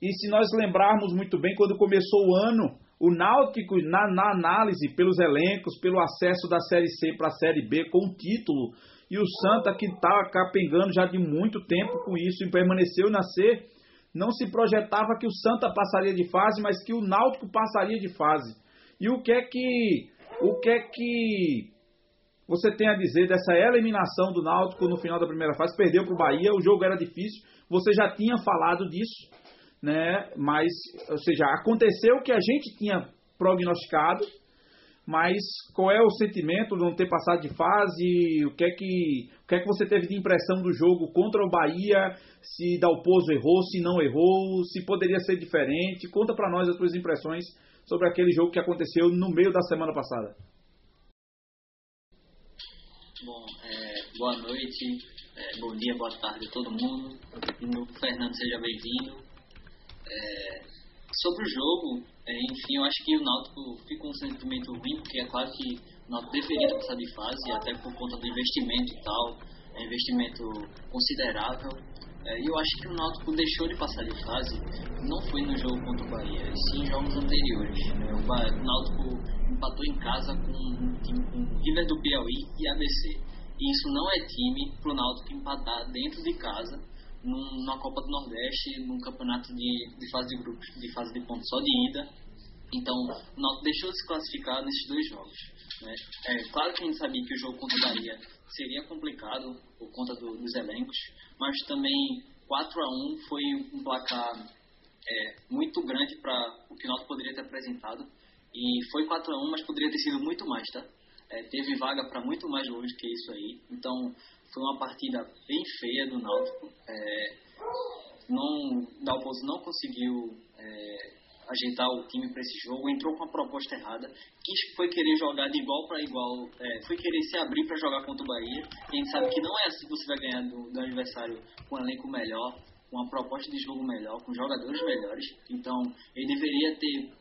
E se nós lembrarmos muito bem, quando começou o ano, o Náutico, na, na análise pelos elencos, pelo acesso da Série C para a Série B com o título, e o Santa, que está capengando já de muito tempo com isso e permaneceu na C, não se projetava que o Santa passaria de fase, mas que o Náutico passaria de fase. E o que é que o que é que você tem a dizer dessa eliminação do Náutico no final da primeira fase? Perdeu para o Bahia, o jogo era difícil. Você já tinha falado disso, né? Mas, ou seja, aconteceu o que a gente tinha prognosticado, mas qual é o sentimento de não ter passado de fase? O que é que, o que, é que você teve de impressão do jogo contra o Bahia? Se Dalpozo errou, se não errou, se poderia ser diferente? Conta para nós as suas impressões sobre aquele jogo que aconteceu no meio da semana passada. Bom, é, boa noite, é, bom dia, boa tarde a todo mundo. Fernando, seja bem-vindo. É, sobre o jogo, enfim, eu acho que o Náutico fica um sentimento ruim, porque é claro que o Náutico deveria passar de fase, até por conta do investimento e tal, é investimento considerável. É, e eu acho que o Náutico deixou de passar de fase, não foi no jogo contra o Bahia, e sim em jogos anteriores. Né? O, o Náutico empatou em casa com um time com River do Piauí e ABC. E isso não é time para o Náutico empatar dentro de casa na Copa do Nordeste, num campeonato de, de fase de grupos, de fase de pontos só de ida. Então, o Náutico deixou de se classificar nesses dois jogos. Né? É claro que a gente sabia que o jogo contra o Bahia seria complicado por conta do, dos elencos, mas também 4 a 1 foi um placar é, muito grande para o que o Náutico poderia ter apresentado. E foi 4 a 1 mas poderia ter sido muito mais, tá? É, teve vaga para muito mais longe que isso aí. Então, foi uma partida bem feia do Náutico. É, não, Dalpozo não conseguiu é, ajeitar o time para esse jogo, entrou com a proposta errada, quis foi querer jogar de igual para igual, é, foi querer se abrir para jogar contra o Bahia. E a gente sabe que não é assim que você vai ganhar do, do adversário com um elenco melhor, com uma proposta de jogo melhor, com jogadores melhores. Então ele deveria ter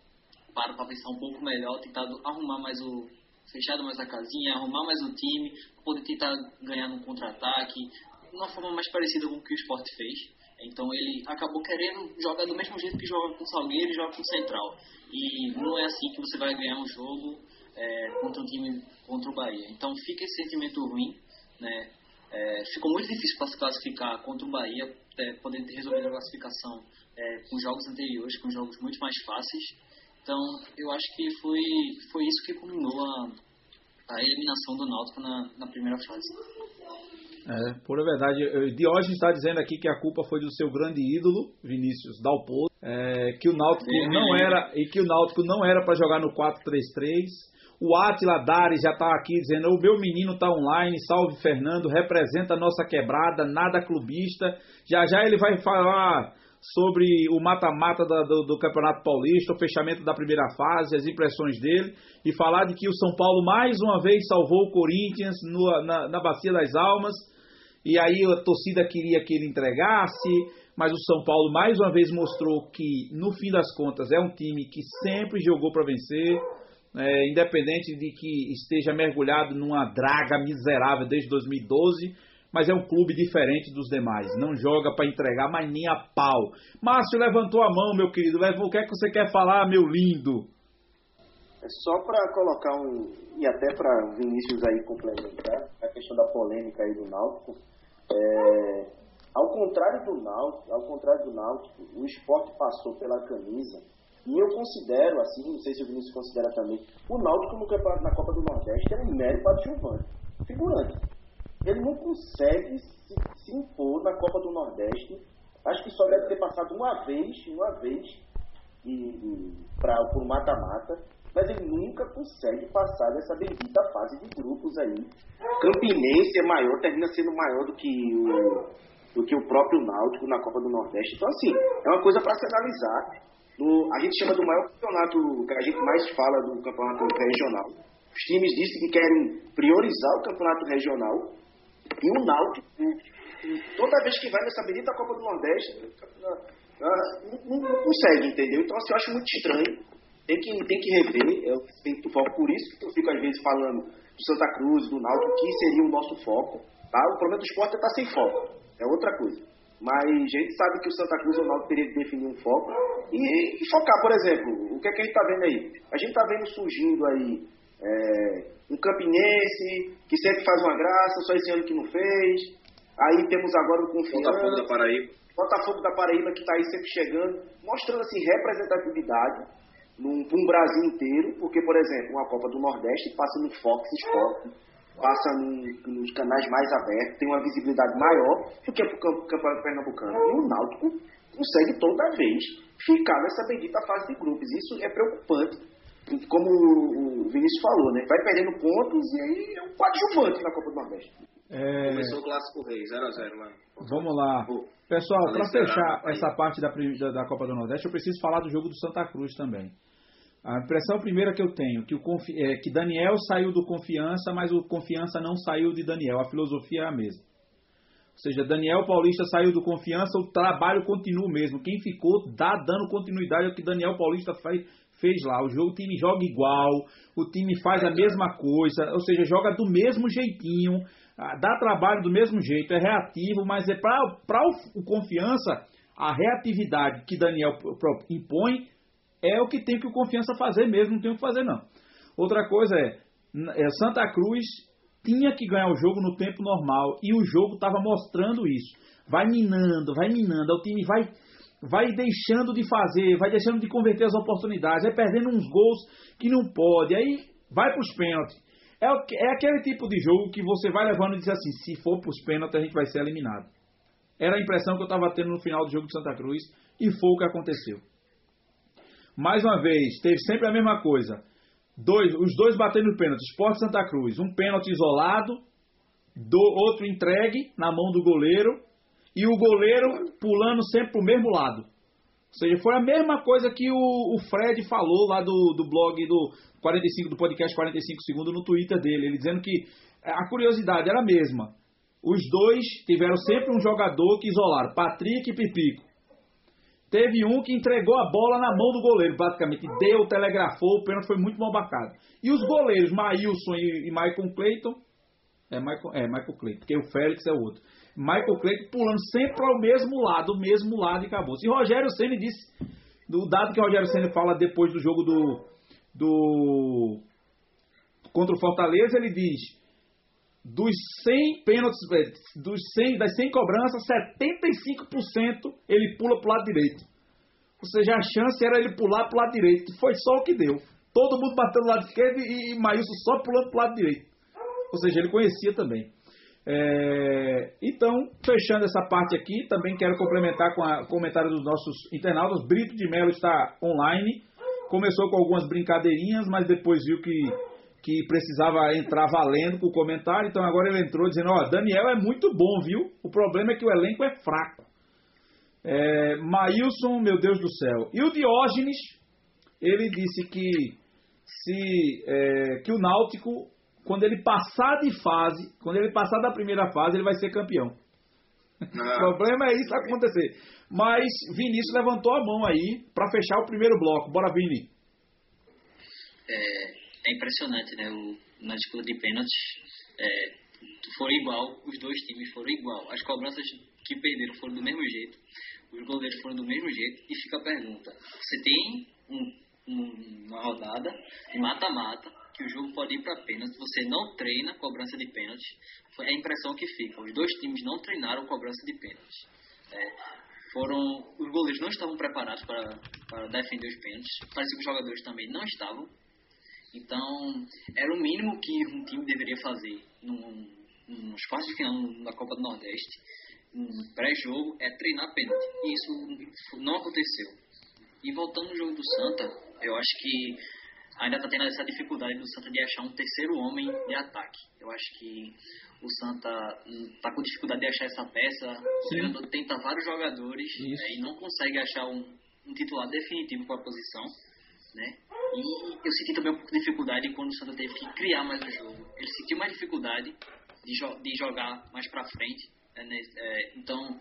parado para pensar um pouco melhor, tentado arrumar mais o, fechado mais a casinha, arrumar mais o time, poder tentar ganhar no contra-ataque, de uma forma mais parecida com o que o Sport fez. Então ele acabou querendo jogar do mesmo jeito que joga com o Salgueiro e joga com o Central. E não é assim que você vai ganhar um jogo é, contra um time contra o Bahia. Então fica esse sentimento ruim, né? É, ficou muito difícil para se classificar contra o Bahia, é, podendo ter resolvido a classificação é, com jogos anteriores, com jogos muito mais fáceis. Então, eu acho que foi, foi isso que culminou a, a eliminação do Náutico na, na primeira fase. É, por verdade, Diógenes está dizendo aqui que a culpa foi do seu grande ídolo, Vinícius Dalpozo, é, que o Náutico é, não era e que o Náutico não era para jogar no 4-3-3. O Atila Dari já está aqui dizendo: o meu menino está online, salve Fernando, representa a nossa quebrada, nada clubista. Já já ele vai falar sobre o mata-mata do, do, Campeonato Paulista, o fechamento da primeira fase, as impressões dele, e falar de que o São Paulo mais uma vez salvou o Corinthians no, na, na Bacia das Almas, e aí a torcida queria que ele entregasse, mas o São Paulo mais uma vez mostrou que, no fim das contas, é um time que sempre jogou para vencer, é, independente de que esteja mergulhado numa draga miserável desde 2012 mas é um clube diferente dos demais. Não joga para entregar, mas nem a pau. Márcio levantou a mão, meu querido. O que é que você quer falar, meu lindo? É só para colocar um. E até para o Vinícius aí complementar a questão da polêmica aí do Náutico. É, ao contrário do Náutico, ao contrário do Náutico, o esporte passou pela camisa. E eu considero, assim, não sei se o Vinícius considera também, o Náutico no campeonato na Copa do Nordeste era um mérito adjuvante, figurante ele não consegue se, se, impor na Copa do Nordeste. Acho que só deve ter passado uma vez, uma vez, e pra, por mata-mata, mas ele nunca consegue passar dessa bendita fase de grupos aí. Campinense é maior, termina sendo maior do que o, do que o próprio Náutico na Copa do Nordeste. Então, assim, é uma coisa para se analisar. No, a gente chama do maior campeonato que a gente mais fala do campeonato regional. Os times dizem que querem priorizar o campeonato regional e o Náutico, toda vez que vai nessa bendita Copa do Nordeste, não, não, consegue, entendeu? Então, assim, eu acho muito estranho. Tem que, tem que rever. Eu tenho foco por isso que eu fico, às vezes, falando do Santa Cruz, do Náutico, que seria o nosso foco. Tá? O problema do esporte é estar sem foco. É outra coisa. Mas a gente sabe que o Santa Cruz ou o Náutico teria que definir um foco e, e, focar, por exemplo, o que, é que a gente está vendo aí? A gente está vendo surgindo aí é, um campinense que sempre faz uma graça, só esse ano que não fez. Aí temos agora o Confiança. Botafogo da Paraíba. Botafogo da Paraíba que está aí sempre chegando, mostrando assim representatividade para um Brasil inteiro, porque, por exemplo, uma Copa do Nordeste passa no Fox Sport, passa nos canais mais abertos, tem uma visibilidade maior do que para o Campeonato Pernambucano. E o Náutico consegue toda vez ficar nessa bendita fase de grupos. Isso é preocupante, como o Vinícius falou, né? Vai perdendo pontos e aí é um coadjuvante na Copa do Nordeste. É... Começou o Clássico Rei, 0x0 lá. Vamos lá. Pessoal, para fechar essa parte da, da, Copa do Nordeste, eu preciso falar do jogo do Santa Cruz também. A impressão primeira que eu tenho que o é que Daniel saiu do Confiança, mas o Confiança não saiu de Daniel. A filosofia é a mesma. Ou seja, Daniel Paulista saiu do Confiança, o trabalho continua o mesmo. Quem ficou dá dando continuidade ao que Daniel Paulista fez, fez lá. O jogo, o time joga igual, o time faz a mesma coisa, ou seja, joga do mesmo jeitinho, ah, dá trabalho do mesmo jeito, é reativo, mas é para o, Confiança a reatividade que Daniel impõe é o que tem que o Confiança fazer mesmo, não tem o que fazer não. Outra coisa é, é Santa Cruz tinha que ganhar o jogo no tempo normal e o jogo estava mostrando isso. Vai minando, vai minando, o time vai vai deixando de fazer, vai deixando de converter as oportunidades, vai perdendo uns gols que não pode, aí vai para os pênaltis. É, é aquele tipo de jogo que você vai levando e diz assim, se for para os pênaltis a gente vai ser eliminado. Era a impressão que eu estava tendo no final do jogo de Santa Cruz e foi o que aconteceu. Mais uma vez, teve sempre a mesma coisa. Dois, os dois batendo no pênalti. Esporte Santa Cruz. Um pênalti isolado, do, outro entregue na mão do goleiro. E o goleiro pulando sempre para o mesmo lado. Ou seja, foi a mesma coisa que o, o Fred falou lá do, do blog do 45 do podcast 45 segundos no Twitter dele. Ele dizendo que a curiosidade era a mesma. Os dois tiveram sempre um jogador que isolaram, Patrick e Pipico. Teve um que entregou a bola na mão do goleiro, basicamente. Deu, telegrafou, o pênalti foi muito mal marcado. E os goleiros, Maílson e, e Michael Clayton. É Michael, é, Michael Clayton, porque o Félix é o outro. Michael Clayton pulando sempre ao mesmo lado, o mesmo lado e acabou. E Rogério Senna disse, do dado que o Rogério Senna fala depois do jogo do, do contra o Fortaleza, ele diz dos 100 pênaltis, dos 100, das 100 cobranças, 75% ele pula para o lado direito. Ou seja, a chance era ele pular para o lado direito. Foi só o que deu. Todo mundo batendo do lado esquerdo e, e Maílson só pulando para o lado direito. Ou seja, ele conhecia também. É, então, fechando essa parte aqui, também quero complementar com o comentário dos nossos internautas. Brito de Melo está online. Começou com algumas brincadeirinhas, mas depois viu que que precisava entrar valendo com o comentário, então agora ele entrou dizendo, ó, Daniel é muito bom, viu? O problema é que o elenco é fraco. É, Maílson, meu Deus do céu. E o Diógenes, ele disse que se é, que o Náutico, quando ele passar de fase, quando ele passar da primeira fase, ele vai ser campeão. Ah. [laughs] o problema é isso acontecer. Mas Vinícius levantou a mão aí para fechar o primeiro bloco. Bora, Vini. É, é impressionante, né? O, na disputa de pênaltis, é, foram igual, os dois times foram igual. As cobranças que perderam foram do mesmo jeito, os goleiros foram do mesmo jeito. E fica a pergunta: você tem um, um, uma rodada de mata-mata, que o jogo pode ir para pênalti, você não treina cobrança de pênalti. Foi a impressão que fica. Os dois times não treinaram cobrança de pênalti. É, foram os goleiros não estavam preparados para, defender os pênaltis. Parece que os jogadores também não estavam. Então, era o mínimo que um time deveria fazer num, quartos de final da Copa do Nordeste, um pré-jogo, é treinar pênalti. E isso não aconteceu. E voltando no jogo do Santa, eu acho que ainda está tendo essa dificuldade do Santa de achar um terceiro homem de ataque. Eu acho que o Santa está com dificuldade de achar essa peça. O treinador tenta vários jogadores né, e não consegue achar um, um titular definitivo para a posição. Né? E eu senti também um pouco de dificuldade quando o Santa teve que criar mais o jogo. Ele sentiu mais dificuldade de, jo de jogar mais para frente. Né? É, então,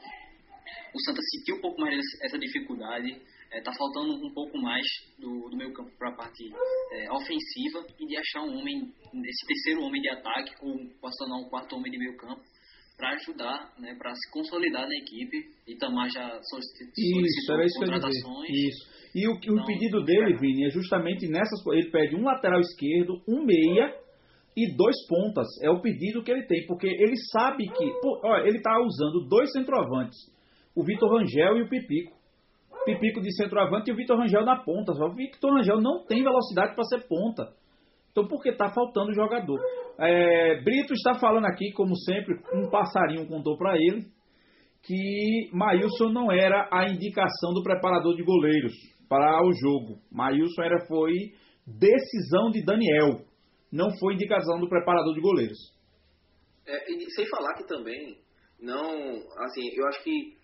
o Santa sentiu um pouco mais essa dificuldade. Está é, faltando um pouco mais do, do meio campo para a parte é, ofensiva e de achar um homem, esse terceiro homem de ataque, ou posso um quarto homem de meio campo, para ajudar, né, para se consolidar na equipe. E Tamar já solicitou isso, era isso contratações. Isso. E o, o pedido dele, Vini, é justamente nessas Ele pede um lateral esquerdo, um meia e dois pontas. É o pedido que ele tem, porque ele sabe que. Pô, olha, ele está usando dois centroavantes, o Vitor Rangel e o Pipico. Pipico de centroavante e o Vitor Rangel na ponta. O Vitor Rangel não tem velocidade para ser ponta. Então, porque está faltando jogador. É, Brito está falando aqui, como sempre, um passarinho contou para ele que Maílson não era a indicação do preparador de goleiros para o jogo. Maílson era, foi decisão de Daniel, não foi indicação do preparador de goleiros. É, sem falar que também, não, assim, eu acho que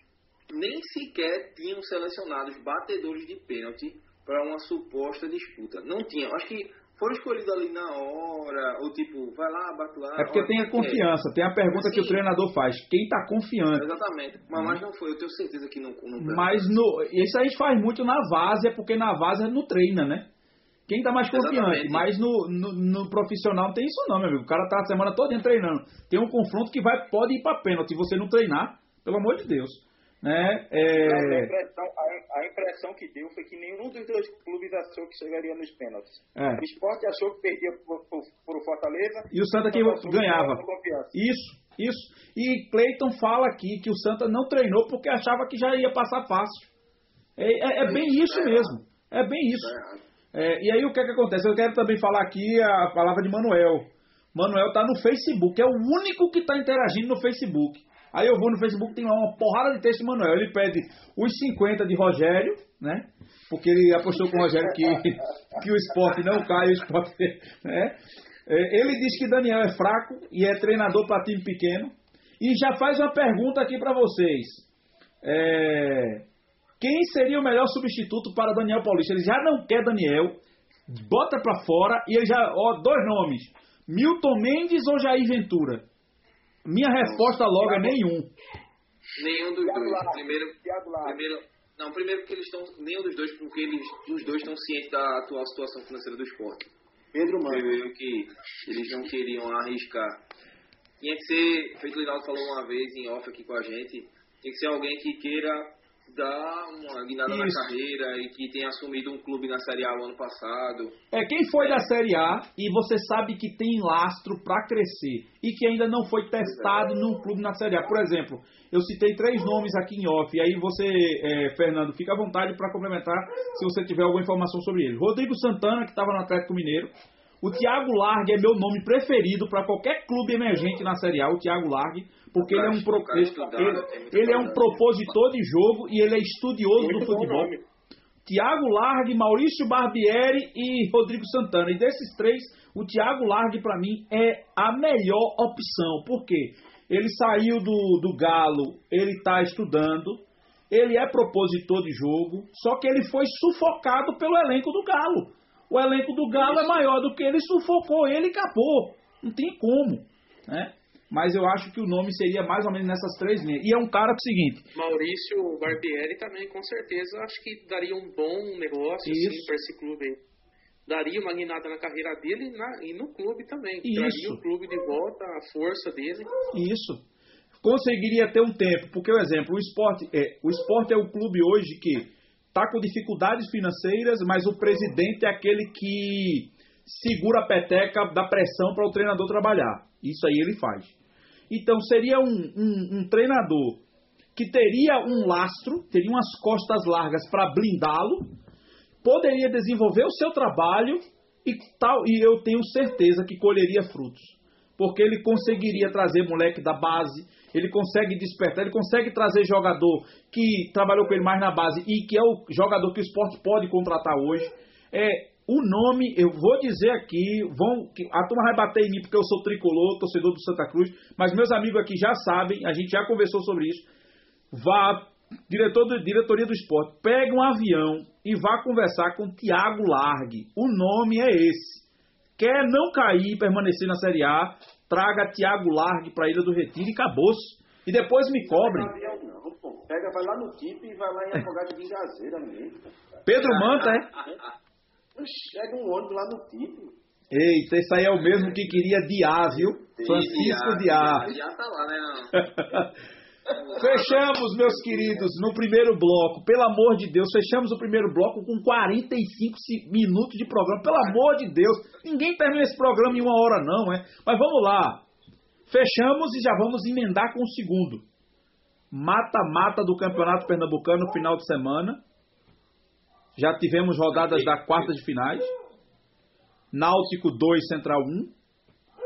nem sequer tinham selecionado os batedores de pênalti para uma suposta disputa. Não tinham. Acho que foram escolhidos ali na hora, ou tipo, vai lá, bate lá. É porque tem a confiança, tem a pergunta Sim. que o treinador faz. Quem está confiante? Exatamente. Mas, mas não foi, eu tenho certeza que não. não Mas no, isso a gente faz muito na várzea, porque na várzea não treina, né? Quem tá mais confiante, Exatamente. mas no, no, no profissional não tem isso não, meu amigo. O cara tá a semana toda treinando. Tem um confronto que vai, pode ir pra pênalti. Se você não treinar, pelo amor de Deus. Né? A, É, impressão, a, a impressão que deu foi que nenhum dos dois clubes achou que chegaria nos pênaltis. é. O esporte achou que perdia por, o Fortaleza. E o Santa que ganhava. Isso, isso. E Cleiton fala aqui que o Santa não treinou porque achava que já ia passar fácil. É, é- é bem isso mesmo. É bem isso. É, e aí o que é que acontece? Eu quero também falar aqui a palavra de Manuel. Manuel tá no Facebook, é o único que tá interagindo no Facebook. Aí eu vou no Facebook, tem lá uma porrada de texto de Manuel. Ele pede os 50 de Rogério, né? Porque ele apostou com o Rogério que, [laughs] que o esporte não cai, o esporte. Né? É, Ele diz que Daniel é fraco e é treinador para time pequeno. E já faz uma pergunta aqui para vocês. É, quem seria o melhor substituto para Daniel Paulista? Ele já não quer Daniel, bota para fora e ele já, ó, dois nomes: Milton Mendes ou Jair Ventura? Minha resposta logo é nenhum. Nenhum dos Thiago dois. Primeiro, primeiro, não, primeiro porque eles estão, nenhum dos dois, porque eles, os dois estão cientes da atual situação financeira do esporte. Pedro Mano. Eu que eles não queriam arriscar. Tinha que ser, feito o Linaldo falou uma vez em off aqui com a gente, tem que ser alguém que queira dar uma guinada na Isso. carreira e que tenha assumido um clube na Série A ano passado. É quem foi da Série A e você sabe que tem lastro para crescer e que ainda não foi testado num clube na Série A. Por exemplo, eu citei três nomes aqui em off, e aí você, é, Fernando, fica à vontade para complementar se você tiver alguma informação sobre ele. Rodrigo Santana, que estava no Atlético Mineiro. O Thiago Largue é meu nome preferido para qualquer clube emergente na Série A, o Thiago Largue, porque ele é um, pro- ele, ele é um propositor de jogo e ele é estudioso do Muito bom futebol. Tiago Largue, Maurício Barbieri e Rodrigo Santana. E desses três, o Tiago Largue, para mim, é a melhor opção. Por quê? Ele saiu do, do Galo, ele está estudando, ele é propositor de jogo, só que ele foi sufocado pelo elenco do Galo. O elenco do Galo é maior do que ele, sufocou ele e acabou. Não tem como. Né? Mas eu acho que o nome seria mais ou menos nessas três linhas. E é um cara seguinte: Maurício Barbieri também, com certeza, acho que daria um bom negócio assim, para esse clube aí. Daria uma guinada na carreira dele e, na- e no clube também. Isso. Traria o clube de volta, a força dele. Isso. Conseguiria ter um tempo, porque o exemplo, o esporte é, o esporte é o clube hoje que está com dificuldades financeiras, mas o presidente é aquele que segura a peteca da pressão para o treinador trabalhar. Isso aí ele faz. Então seria um, um- um treinador que teria um lastro, teria umas costas largas para blindá-lo, poderia desenvolver o seu trabalho e tal, e eu tenho certeza que colheria frutos. Porque ele conseguiria trazer moleque da base, ele consegue despertar, ele consegue trazer jogador que trabalhou com ele mais na base e que é o jogador que o esporte pode contratar hoje. É, o nome, eu vou dizer aqui, vão, a turma vai bater em mim porque eu sou tricolor, torcedor do Santa Cruz, mas meus amigos aqui já sabem, a gente já conversou sobre isso. Vá, diretor do, diretoria do esporte, pegue um avião e vá conversar com Tiago Largue. O nome é esse. Quer não cair e permanecer na Série A, traga Tiago Largue para a Ilha do Retiro e acabou-se. E depois me cobrem. Não, avião não, pô. Pega, vai lá no TIP e vai lá em Afogado de Gazeira mesmo. Pedro Manta, é? [laughs] Pega um ônibus lá no TIP. Eita, esse aí é o mesmo que queria Diá, viu? Francisco Diá. Já tá lá, né? [laughs] Fechamos, meus queridos, no primeiro bloco. Pelo amor de Deus, fechamos o primeiro bloco com 45 se- minutos de programa. Pelo amor de Deus, ninguém termina esse programa em uma hora, não, é? Mas vamos lá. Fechamos e já vamos emendar com o segundo. Mata-mata do Campeonato Pernambucano no final de semana. Já tivemos rodadas da quarta de finais. Náutico 2, Central 1.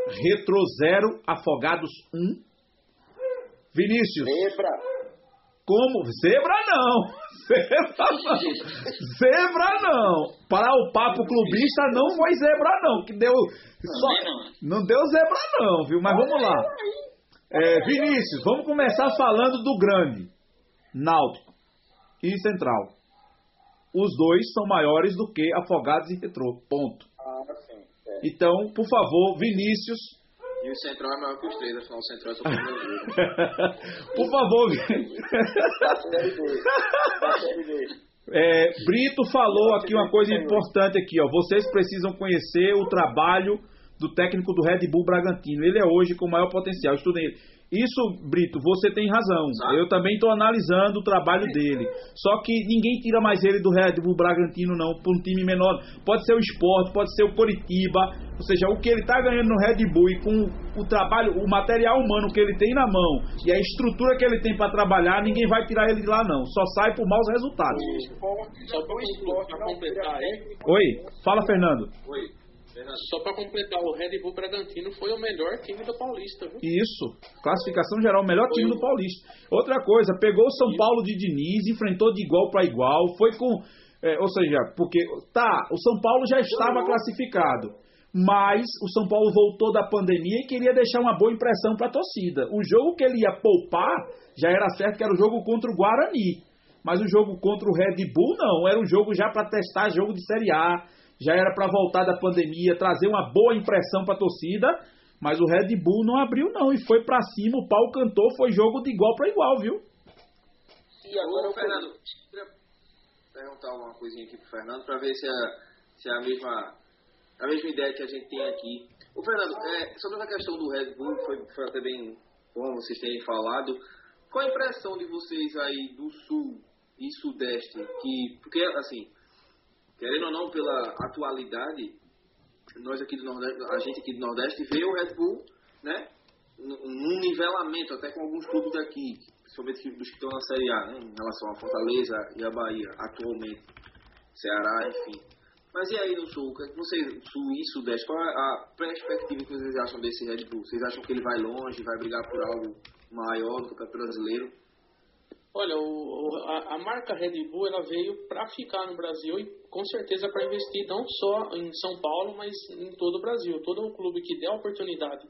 Retro 0, Afogados 1. Vinícius, Zebra. como. Zebra não! [laughs] Zebra não! Zebra não! Para o papo clubista não foi zebra não, que deu. Só, não deu zebra não, viu? Mas vamos lá. É, Vinícius, vamos começar falando do grande. Náutico e Central. Os dois são maiores do que Afogados e Retrô. Ponto. Ah, sim. É. Então, por favor, Vinícius, E o Central é maior que os três, afinal o Central é só [laughs] por favor, B. É, Brito falou aqui uma coisa importante aqui, ó. Vocês precisam conhecer o trabalho do técnico do Red Bull Bragantino. Ele é hoje com o maior potencial. Estudem ele. Isso, Brito, você tem razão. Eu também estou analisando o trabalho dele. Só que ninguém tira mais ele do Red Bull Bragantino, não, para um time menor. Pode ser o Sport, pode ser o Coritiba. Ou seja, o que ele está ganhando no Red Bull e com o trabalho, o material humano que ele tem na mão e a estrutura que ele tem para trabalhar, ninguém vai tirar ele de lá, não. Só sai por maus resultados. Só para completar aí, Oi, fala, Fernando. Oi, Fernando. Só para completar, o Red Bull Bragantino foi o melhor time do Paulista, viu? Isso, classificação geral, melhor time do Paulista. Outra coisa, pegou o São Paulo de Diniz, enfrentou de igual para igual, foi com. é, ou seja, porque. Tá, o São Paulo já estava classificado, mas o São Paulo voltou da pandemia e queria deixar uma boa impressão para a torcida. O jogo que ele ia poupar já era certo que era o jogo contra o Guarani. Mas o jogo contra o Red Bull não, era um jogo já para testar jogo de Série A, já era para voltar da pandemia, trazer uma boa impressão para a torcida, mas o Red Bull não abriu não e foi para cima, o pau cantou, foi jogo de igual para igual, viu? E agora Ô, o Fernando, eu queria perguntar uma coisinha aqui pro Fernando para ver se é, se é a mesma a mesma ideia que a gente tem aqui. Ô Fernando, é, sobre essa questão do Red Bull, foi, foi até bem bom vocês terem falado. Qual a impressão de vocês aí do Sul e Sudeste? Que, porque, assim, querendo ou não, pela atualidade, nós aqui do Nordeste, a gente aqui do Nordeste vê o Red Bull, né? Num nivelamento até com alguns clubes daqui, principalmente dos que estão na Série A, né? Em relação a Fortaleza e a Bahia, atualmente. Ceará, enfim. Mas e aí no Sul? O que é que vocês, Sul e Sudeste, qual é a perspectiva que vocês acham desse Red Bull? Vocês acham que ele vai longe, vai brigar por algo maior no Campeonato Brasileiro? Olha, o- a, a marca Red Bull ela veio para ficar no Brasil e com certeza para investir não só em São Paulo, mas em todo o Brasil. Todo o clube que der a oportunidade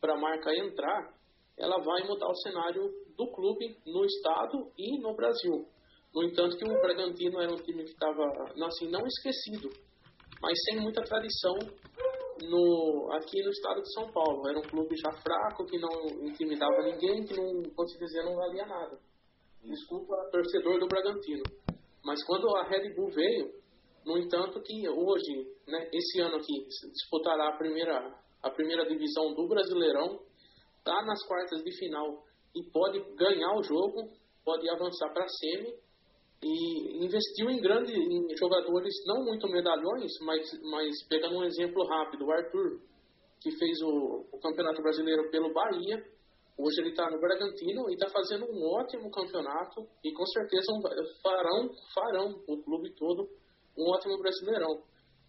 para a marca entrar, ela vai mudar o cenário do clube no estado e no Brasil. No entanto, que o Bragantino era um time que estava, assim, não esquecido, mas sem muita tradição no, aqui no estado de São Paulo. Era um clube já fraco, que não intimidava ninguém, que não, como se dizer, não valia nada. Desculpa, torcedor do Bragantino. Mas quando a Red Bull veio, no entanto que hoje, né, esse ano aqui, disputará a primeira, a primeira divisão do Brasileirão, está nas quartas de final e pode ganhar o jogo, pode avançar para a semi e investiu em grandes em jogadores, não muito medalhões, mas, mas pegando um exemplo rápido, o Arthur, que fez o, o Campeonato Brasileiro pelo Bahia, hoje ele está no Bragantino e está fazendo um ótimo campeonato e com certeza um, farão, farão o clube todo um ótimo Brasileirão.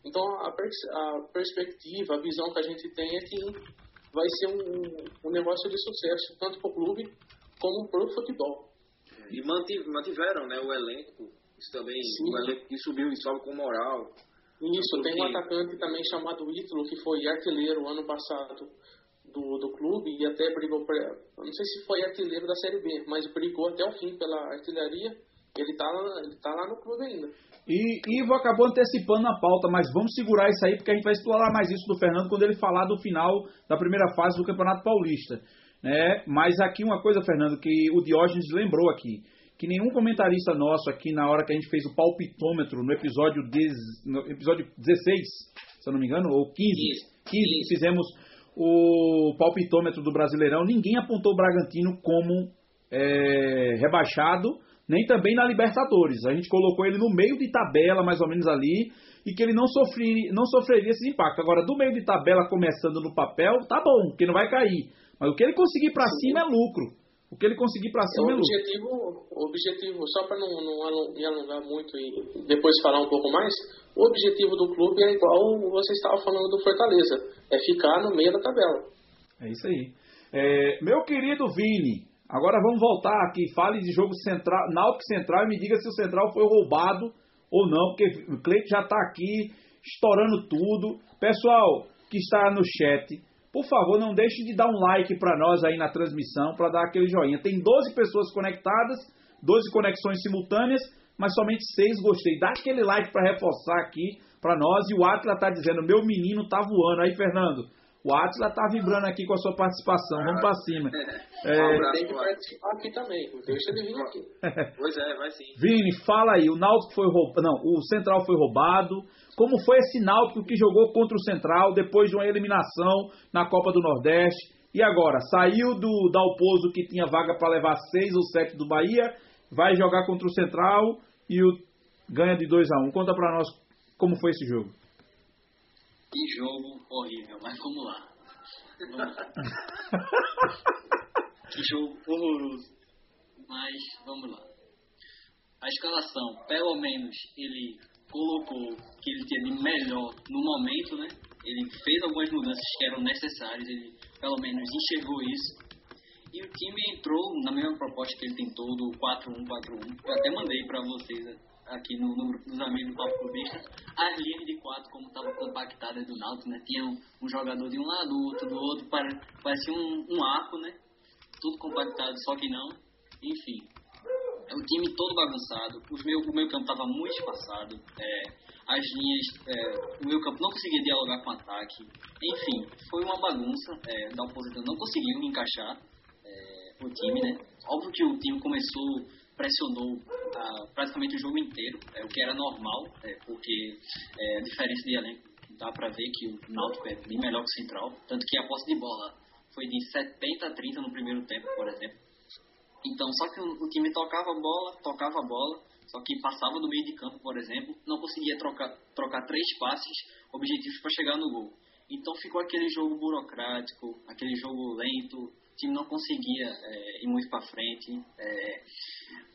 Então a, pers- a perspectiva, a visão que a gente tem é que vai ser um, um negócio de sucesso, tanto para o clube como para o futebol. E manti- mantiveram né, o elenco, isso também, Sim. o elenco que subiu e sobe com moral. Isso, tem um atacante também chamado Ítalo, que foi artilheiro ano passado do, do clube e até brigou, pra, não sei se foi artilheiro da Série B, mas brigou até o fim pela artilharia. Ele tá, lá- ele tá lá no clube ainda. E Ivo acabou antecipando a pauta, mas vamos segurar isso aí porque a gente vai explorar mais isso do Fernando quando ele falar do final da primeira fase do Campeonato Paulista. Né? Mas aqui uma coisa, Fernando, que o Diógenes lembrou aqui, que nenhum comentarista nosso aqui na hora que a gente fez o palpitômetro no episódio, dez, no episódio 16, se eu não me engano, ou 15, 15, fizemos o palpitômetro do Brasileirão, ninguém apontou o Bragantino como é, rebaixado, nem também na Libertadores. A gente colocou ele no meio de tabela, mais ou menos ali, e que ele não, sofreria, não sofreria esses impactos. Agora, do meio de tabela começando no papel, tá bom, porque não vai cair. Mas o que ele conseguir para cima é lucro. O que ele conseguir para O cima é lucro. objetivo, o objetivo só para não, não me alongar muito e depois falar um pouco mais, o objetivo do clube é igual você estava falando do Fortaleza, é ficar no meio da tabela. É isso aí. É, meu querido Vini, Agora vamos voltar aqui. Fale de jogo central, Náutico Central e me diga se o Central foi roubado ou não, porque o Cleito já está aqui estourando tudo. Pessoal que está no chat, por favor, não deixe de dar um like para nós aí na transmissão, para dar aquele joinha. Tem 12 pessoas conectadas, 12 conexões simultâneas, mas somente 6 gostei. Dá aquele like para reforçar aqui para nós. E o Atlas está dizendo: meu menino tá voando. Aí, Fernando, o Atlas tá vibrando aqui com a sua participação. Vamos para cima. [laughs] É, é, tem que participar aqui também. Deixa ele vir aqui. [laughs] pois é, vai sim. Vini, fala aí. O Náutico foi roubado. Não, o Central foi roubado. Como foi esse Náutico que jogou contra o Central depois de uma eliminação na Copa do Nordeste? E agora, saiu do Dalpozo que tinha vaga para levar seis ou sete do Bahia, vai jogar contra o Central e o ganha de 2 a 1 um. Conta para nós como foi esse jogo. Que jogo horrível, mas vamos lá. Vamos [laughs] lá. que jogo horroroso. Mas vamos lá. A escalação, pelo menos, ele colocou que ele tinha de melhor no momento, né? Ele fez algumas mudanças que eram necessárias, ele pelo menos enxergou isso. E o time entrou na mesma proposta que ele tentou do 4-1-4-1. Eu até mandei para vocês aqui no, no, nos amigos do Papo Clubista as linhas de quatro como estavam compactadas do Náutico, né? Tinha um, um, jogador de um lado, outro do outro, parecia um, um arco, né? Tudo compactado, só que não. Enfim, é time todo bagunçado, os meu, o meu campo estava muito espaçado, é, as linhas, é, o meu campo não conseguia dialogar com o ataque, enfim, foi uma bagunça, é, da oposição não conseguiu encaixar é, o time, né? Óbvio que o time começou, pressionou ah, praticamente o jogo inteiro, é, o que era normal, é, porque é, a diferença de elenco dá para ver que o Náutico é bem melhor que o Central, tanto que a posse de bola foi de 70 a 30 no primeiro tempo, por exemplo. Então, só que o, o time tocava a bola, tocava a bola, só que passava do meio de campo, por exemplo, não conseguia trocar, trocar três passes objetivos para chegar no gol. Então ficou aquele jogo burocrático, aquele jogo lento, time não conseguia é, ir muito para frente. É,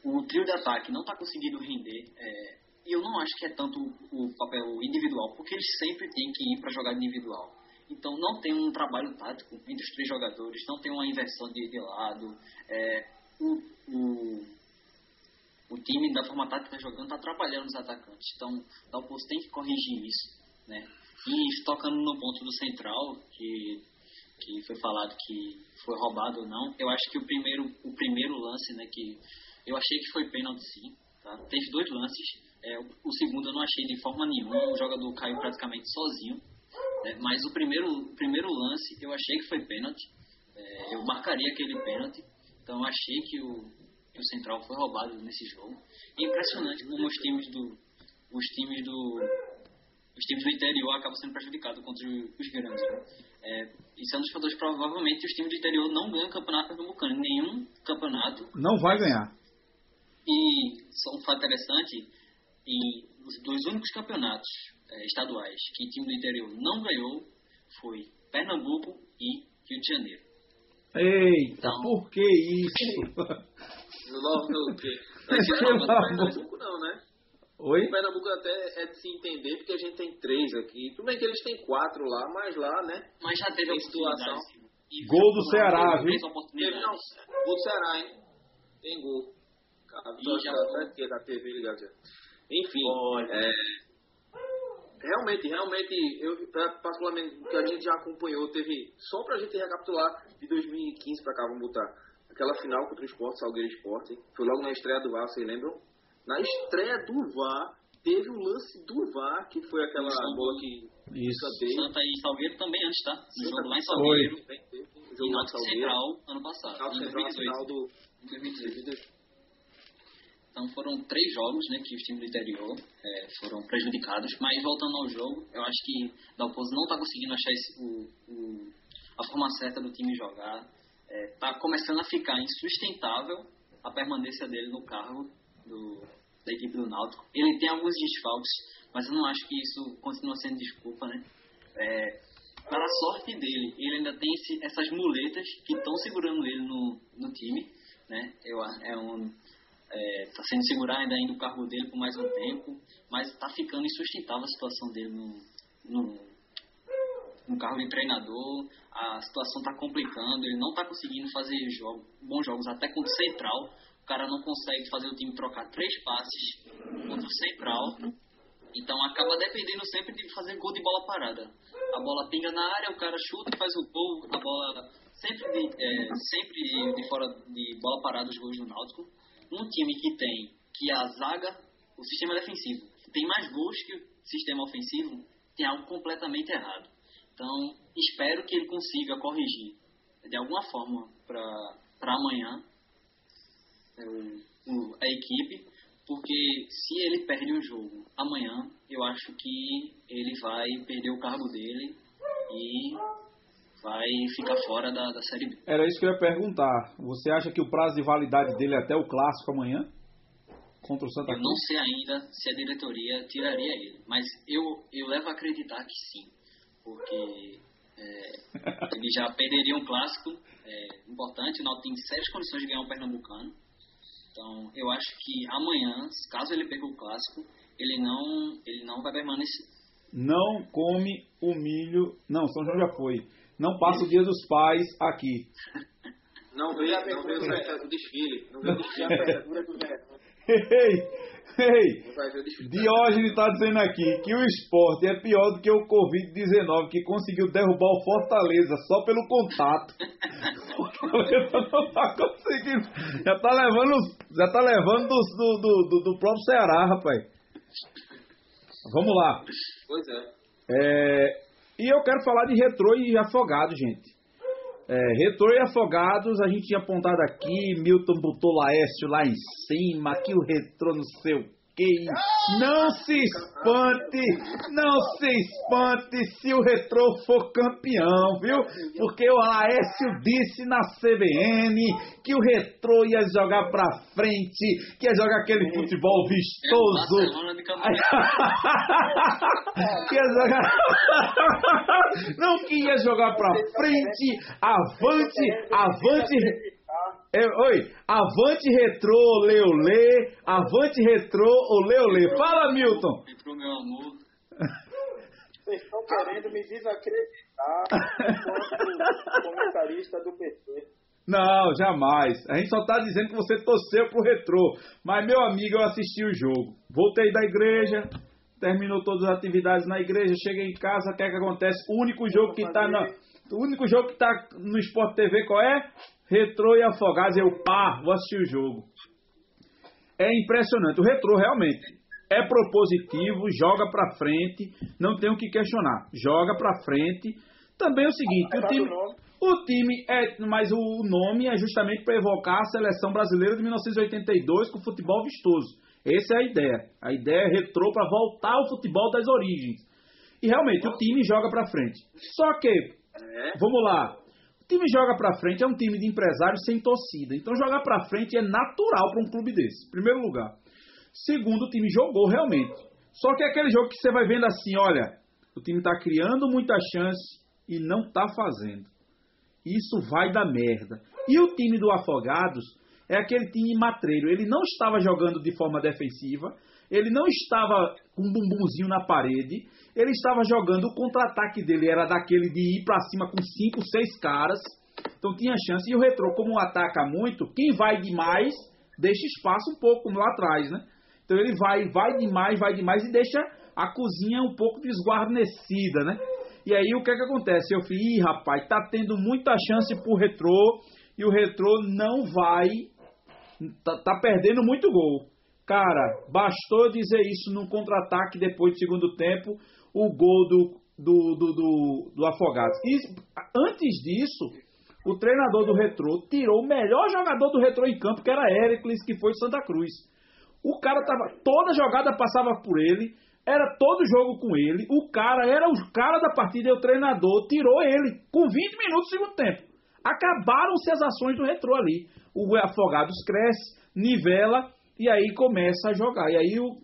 o trio de ataque não está conseguindo render. É, e eu não acho que é tanto o papel individual, porque eles sempre têm que ir para jogar individual. Então não tem um trabalho tático entre os três jogadores, não tem uma inversão de, de lado. É, o, o, o time da forma tática jogando está atrapalhando os atacantes. Então, o Dalpoço tem que corrigir isso. Né? E tocando no ponto do central, que, que foi falado que foi roubado ou não, eu acho que o primeiro, o primeiro lance, né, que eu achei que foi pênalti sim. Tá? Teve dois lances. É, o, segundo eu não achei de forma nenhuma, o jogador caiu praticamente sozinho. Né? Mas o primeiro, o primeiro lance eu achei que foi pênalti. É, eu marcaria aquele pênalti. Então eu achei que o, que o Central foi roubado nesse jogo. E impressionante como os times do os times do os times do interior acabam sendo prejudicados contra os grandes. Né? É, isso é um dos fatores provavelmente os times do interior não ganham campeonato pernambucano, nenhum campeonato. Não vai ganhar. E só um fato interessante, em os dois únicos campeonatos é, estaduais que o time do interior não ganhou foi Pernambuco e Rio de Janeiro. Eita, então, por que isso? Logo o quê? [laughs] Pernambuco não, né? Oi? O Pernambuco até é de se entender porque a gente tem três aqui. Tudo bem que eles têm quatro lá, mas lá, né? Mas já teve a situação. Gol do Ceará, viu? Teve, não. Gol do Ceará, hein? Tem gol. Cara, já até da TV ligado já. Enfim, Olha. é, realmente, realmente, eu particularmente que a gente já acompanhou, teve só pra gente recapitular de 2015 pra cá, vamos botar aquela final contra o Esporte, Salgueiro Esporte, foi logo na estreia do VAR, vocês lembram? Na estreia do VAR, teve o lance do VAR, que foi aquela Isso. bola que isso. Santa e Salgueiro também antes, tá? No jogo lá em Salgueiro. Foi. E Náutico Central ano passado. Náutico Central final do 2018. Então foram três jogos né, que os times do interior é, foram prejudicados, mas voltando ao jogo, eu acho que Dalpozo não está conseguindo achar esse, o, o, a forma certa do time jogar. Está é, começando a ficar insustentável a permanência dele no cargo do, da equipe do Náutico. Ele tem alguns desfalques, mas eu não acho que isso continua sendo desculpa, né? É, para a sorte dele, ele ainda tem esse, essas muletas que estão segurando ele no, no time, né? Eu, é um está é, tá sendo segurado ainda, ainda o cargo dele por mais um tempo, mas está ficando insustentável a situação dele no, no, no cargo de treinador, a situação está complicando, ele não está conseguindo fazer jogo, bons jogos até contra o Central. O cara não consegue fazer o time trocar três passes contra o Central. Então acaba dependendo sempre de fazer gol de bola parada. A bola pinga na área, o cara chuta e faz o gol, a bola sempre de, é, sempre de fora de bola parada os gols do Náutico. Um time que tem que a zaga, o sistema defensivo, tem mais gols que o sistema ofensivo, tem algo completamente errado. Então, espero que ele consiga corrigir de alguma forma para amanhã é, a equipe, porque se ele perde um jogo amanhã, eu acho que ele vai perder o cargo dele e vai ficar fora da, da Série B. Era isso que eu ia perguntar. Você acha que o prazo de validade dele é até o clássico amanhã? Contra o Santa Cruz? Eu não sei ainda se a diretoria tiraria ele, mas eu, eu levo a acreditar que sim, porque é, [laughs] ele já perderia um clássico é, importante, o Náutico tem sérias condições de ganhar um Pernambucano, então eu acho que amanhã, caso ele perca o clássico, ele não, ele não vai permanecer. Não come o milho. Não, São João já foi. Não passa o dia dos pais aqui. Não vê, não vê o desfile. Não vê o [laughs] desfile. A abertura do Ei, ei, Diógenes está dizendo aqui que o esporte é pior do que o Covid-19, que conseguiu derrubar o Fortaleza só pelo contato. [laughs] Fortaleza não está conseguindo. Já está levando, já tá levando do, do, do, do próprio Ceará, rapaz. Vamos lá. Pois é. é. E eu quero falar de retrô e afogado, gente. É, e Afogados, a gente tinha apontado aqui, Milton botou Laércio lá em cima, aqui o Retrô não sei o Não se espante, não se espante se o Retrô for campeão, viu? Porque o Laércio disse na CBN que o Retrô ia jogar pra frente, que ia jogar aquele futebol vistoso. que [laughs] ia jogar... [laughs] não que ia jogar pra frente, avante, avante. É, oi, avante retrô, leolê, avante retrô, o leolê. Fala, Milton. Retrô, meu amor. Vocês estão querendo me desacreditar enquanto comentarista do PT. Não, jamais. A gente só está dizendo que você torceu pro retrô. Mas, meu amigo, eu assisti o jogo. Voltei da igreja, terminou todas as atividades na igreja, cheguei em casa, o que é que acontece? O único jogo que está na. O único jogo que tá no Sport TV qual é? Retrô e Afogados, eu pá, vou assistir o jogo. É impressionante. O Retrô realmente é propositivo, joga pra frente, não tem o que questionar. Joga pra frente. Também é o seguinte, o time, o time é, mas o nome é justamente para evocar a seleção brasileira de 1982 com futebol vistoso. Essa é a ideia. A ideia é retrô para voltar ao futebol das origens. E realmente o time joga para frente. Só que, vamos lá, o time joga pra frente, é um time de empresários sem torcida. Então jogar pra frente é natural para um clube desse. Primeiro lugar. Segundo, o time jogou realmente. Só que é aquele jogo que você vai vendo assim, olha, o time tá criando muita chance e não tá fazendo. Isso vai dar merda. E o time do Afogados é aquele time matreiro. Ele não estava jogando de forma defensiva, ele não estava com um bumbumzinho na parede, ele estava jogando, o contra-ataque dele era daquele de ir para cima com cinco, seis caras, então tinha chance. E o retrô, como ataca muito, quem vai demais, deixa espaço um pouco lá atrás, né? Então ele vai, vai demais, vai demais e deixa a cozinha um pouco desguarnecida, né? E aí o que é que acontece? Eu falei, ih, rapaz, tá tendo muita chance pro retrô e o retrô não vai, tá, tá perdendo muito gol. Cara, bastou dizer isso num contra-ataque depois do segundo tempo, o gol do, do, do, do, do Afogados. E antes disso, o treinador do Retrô tirou o melhor jogador do Retrô em campo, que era Ericles, que foi de Santa Cruz. O cara tava. Toda jogada passava por ele, era todo jogo com ele. O cara era o cara da partida e o treinador tirou ele com 20 minutos do segundo tempo. Acabaram-se as ações do Retrô ali. O Afogados cresce, nivela e aí começa a jogar. E aí, o,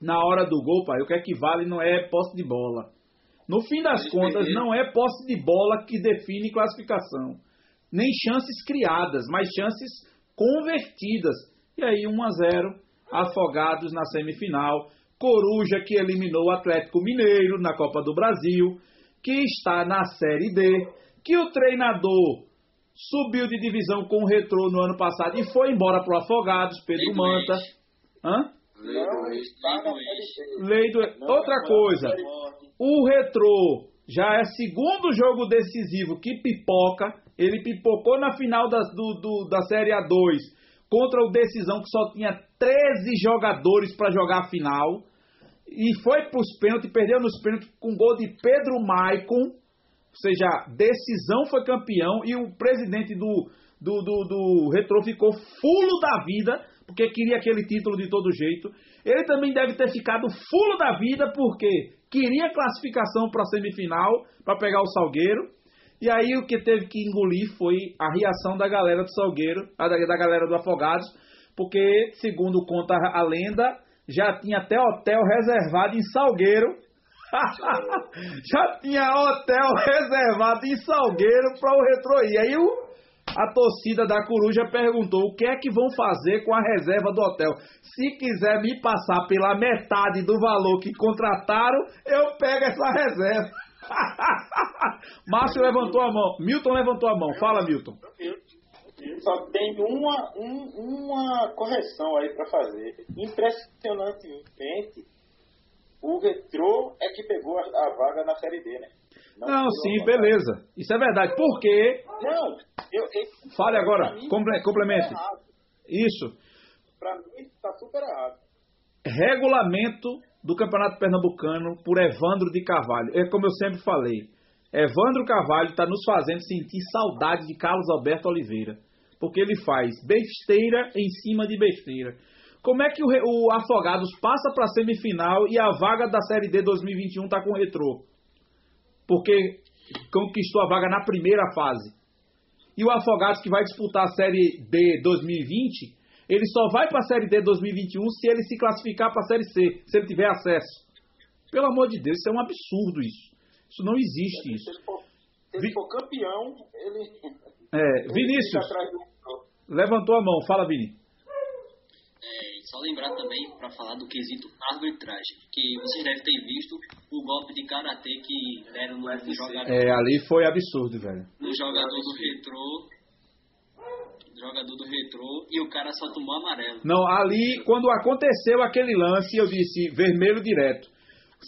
na hora do gol, pai, o que é que vale não é posse de bola. No fim das contas, não é posse de bola que define classificação. Nem chances criadas, mas chances convertidas. E aí, 1 a 0 afogados na semifinal. Coruja que eliminou o Atlético Mineiro na Copa do Brasil, que está na Série D, que o treinador subiu de divisão com o Retrô no ano passado e foi embora pro Afogados, Pedro Lei Manta. ex. Hã? Não, está na Lei do ex. Lei do... Não, Outra coisa, o Retrô já é segundo jogo decisivo que pipoca. Ele pipocou na final das- do, do- da Série A2 contra o Decisão, que só tinha 13 jogadores para jogar a final. E foi para os pênaltis, perdeu nos pênaltis com gol de Pedro Maicon. Ou seja, Decisão foi campeão e o presidente do, do, do, do Retrô ficou fulo da vida, porque queria aquele título de todo jeito. Ele também deve ter ficado fulo da vida, porque queria classificação para a semifinal, para pegar o Salgueiro. E aí o que teve que engolir foi a reação da galera do Salgueiro, da galera do Afogados, porque, segundo conta a lenda, já tinha até hotel reservado em Salgueiro. [laughs] já tinha hotel reservado em Salgueiro para o Retro ir. Aí o, a torcida da Coruja perguntou o que é que vão fazer com a reserva do hotel. Se quiser me passar pela metade do valor que contrataram, eu pego essa reserva. [laughs] Márcio levantou a mão. Milton levantou a mão. Fala, Milton. Só tem uma, um- uma correção aí para fazer. Impressionantemente, o Retrô é que pegou a, vaga na Série D, né? Não, pegou sim, a vaga. beleza. Isso é verdade. Por quê? Não, eu, eu, Fale agora. mim, tá complemente. errado. Isso. Pra mim, tá super errado. regulamento do Campeonato Pernambucano por Evandro de Carvalho. É como eu sempre falei. Evandro Carvalho está nos fazendo sentir saudade de Carlos Alberto Oliveira. Porque ele faz besteira em cima de besteira. Como é que o, o Afogados passa para a semifinal e a vaga da Série D 2021 está com o Retrô? Porque conquistou a vaga na primeira fase. E o Afogados que vai disputar a Série D 2020, ele só vai para a Série D 2021 se ele se classificar para a Série C, se ele tiver acesso. Pelo amor de Deus, isso é um absurdo isso. Isso não existe Se isso. ele for, se ele for campeão, ele. É, [laughs] Vinícius, levantou a mão, fala Vini. Só lembrar também para falar do quesito arbitragem, que vocês devem ter visto o golpe de karatê que deram no, no jogador, É, ali foi absurdo, velho. no jogador do retrô, jogador do retrô, e o cara só tomou amarelo. Não, ali, quando aconteceu aquele lance, eu disse vermelho direto.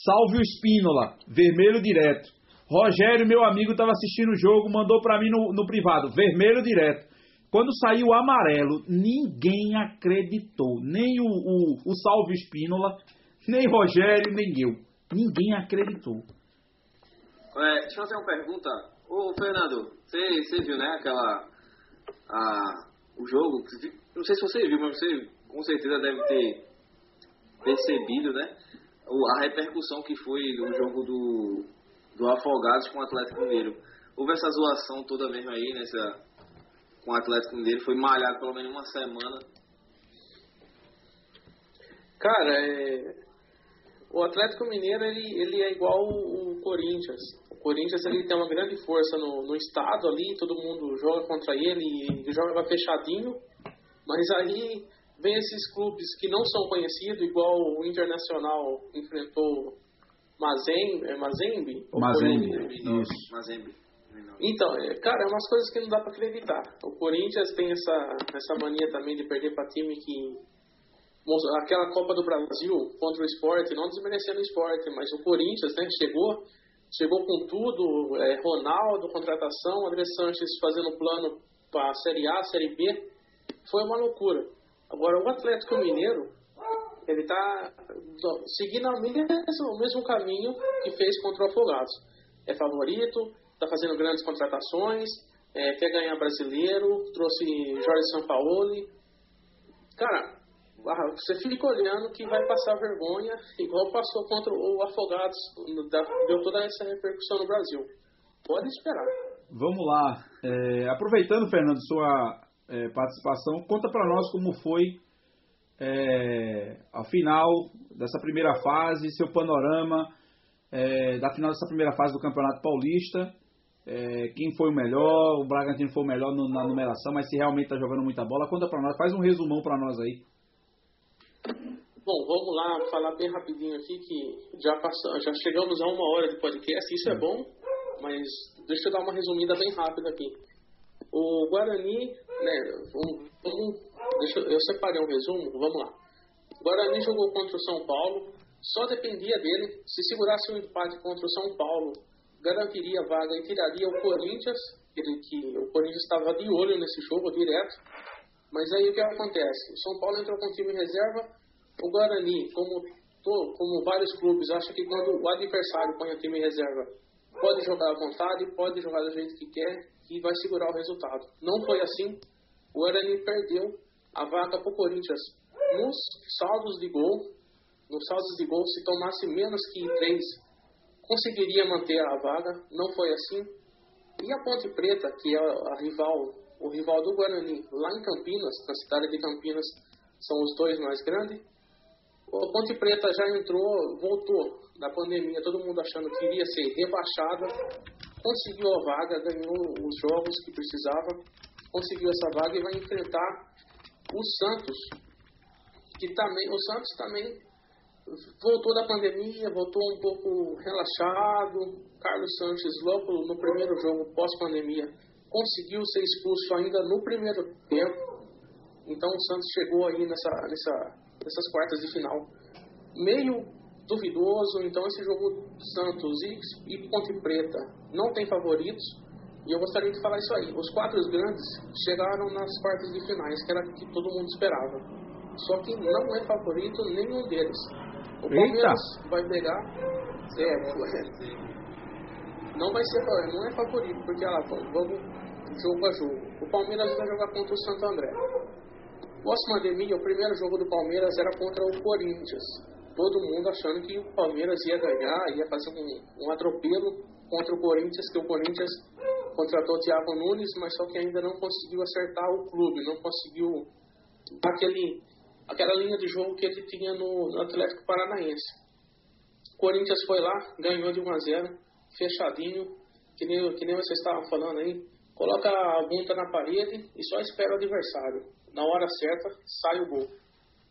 Salve o Espínola, vermelho direto. Rogério, meu amigo, estava assistindo o jogo, mandou para mim no, no privado, vermelho direto. Quando saiu o amarelo, ninguém acreditou. Nem o, o, o Salve Espínola, nem Rogério, nem eu. Ninguém acreditou. É, deixa eu fazer uma pergunta. Ô, Fernando, você você viu, né, aquela... A, o jogo, não sei se você viu, mas você com certeza deve ter percebido, né, a repercussão que foi o jogo do, do Afogados com o Atlético Mineiro. Houve essa zoação toda mesmo aí, nessa, com o Atlético Mineiro, foi malhado pelo menos uma semana. Cara, é, o Atlético Mineiro ele, ele é igual o, Corinthians. O Corinthians ele tem uma grande força no, no estado ali, todo mundo joga contra ele e joga fechadinho. Mas aí vem esses clubes que não são conhecidos, igual o Internacional enfrentou Mazembe, é Mazembe? Mazembe, isso. Mazembe. Então, é, cara, é umas coisas que não dá pra acreditar. O Corinthians tem essa, essa mania também de perder pra time que. Aquela Copa do Brasil contra o esporte, não desmerecendo o esporte, mas o Corinthians né, chegou, chegou com tudo, é, Ronaldo, contratação, André Sanches fazendo plano para Série A, Série B, foi uma loucura. Agora, o Atlético Mineiro, ele tá do- seguindo a o mesmo caminho que fez contra o Afogados. É favorito, tá fazendo grandes contratações, é, quer ganhar brasileiro, trouxe Jorge Sampaoli. Cara, ah, você fica olhando que vai passar vergonha, igual passou contra o Afogados, deu toda essa repercussão no Brasil. Pode esperar. Vamos lá. É, aproveitando, Fernando, sua é, participação, conta para nós como foi é, a final dessa primeira fase, seu panorama é, da final dessa primeira fase do Campeonato Paulista. É, quem foi o melhor? O Bragantino foi o melhor no- na numeração, mas se realmente está jogando muita bola, conta para nós, faz um resumão para nós aí. Bom, vamos lá falar bem rapidinho aqui que já passou, já chegamos a uma hora de podcast, isso é bom. mas deixa eu dar uma resumida bem rápida aqui. O Guarani, né, vamos, vamos, deixa, eu separei um resumo, vamos lá. O Guarani jogou contra o São Paulo, só dependia dele. Se segurasse um empate contra o São Paulo, garantiria a vaga e tiraria o Corinthians, que, o Corinthians estava de olho nesse jogo direto. Mas aí o que acontece? O São Paulo entrou com o time reserva, o Guarani, como, como vários clubes, acha que quando o adversário põe o time reserva, pode jogar à vontade, pode jogar do jeito que quer e vai segurar o resultado. Não foi assim. O Guarani perdeu a vaga para o Corinthians nos saldos de gol. Nos saldos de gol, se tomasse menos que três, conseguiria manter a vaga. Não foi assim. E a Ponte Preta, que é a rival, o rival do Guarani, lá em Campinas, na cidade de Campinas, são os dois mais grandes. A Ponte Preta já entrou, voltou da pandemia, todo mundo achando que iria ser rebaixada, conseguiu a vaga, ganhou os jogos que precisava, conseguiu essa vaga e vai enfrentar o Santos, que também, o Santos também voltou da pandemia, voltou um pouco relaxado. Carlos Sanches, logo no primeiro jogo pós-pandemia, conseguiu ser expulso ainda no primeiro tempo. Então o Santos chegou aí nessa, nessa, nessas quartas de final meio duvidoso. Então esse jogo Santos e, e Ponte Preta não tem favoritos. E eu gostaria de falar isso aí. Os quatro grandes chegaram nas quartas de finais, que era o que todo mundo esperava. Só que não é favorito nenhum deles. O Palmeiras Eita. vai pegar. É, não vai ser, não é favorito, porque lá, vamos jogo a jogo. O Palmeiras vai jogar contra o Santo André. Pós-pandemia, o primeiro jogo do Palmeiras era contra o Corinthians. Todo mundo achando que o Palmeiras ia ganhar, ia fazer um, um atropelo contra o Corinthians, que o Corinthians contratou o Thiago Nunes, mas só que ainda não conseguiu acertar o clube, não conseguiu aquele aquela linha de jogo que ele tinha no, no Atlético Paranaense. Corinthians foi lá, ganhou de 1 a 0, fechadinho, que nem, que nem vocês estavam falando aí. Coloca a bunta na parede e só espera o adversário. Na hora certa, sai o gol.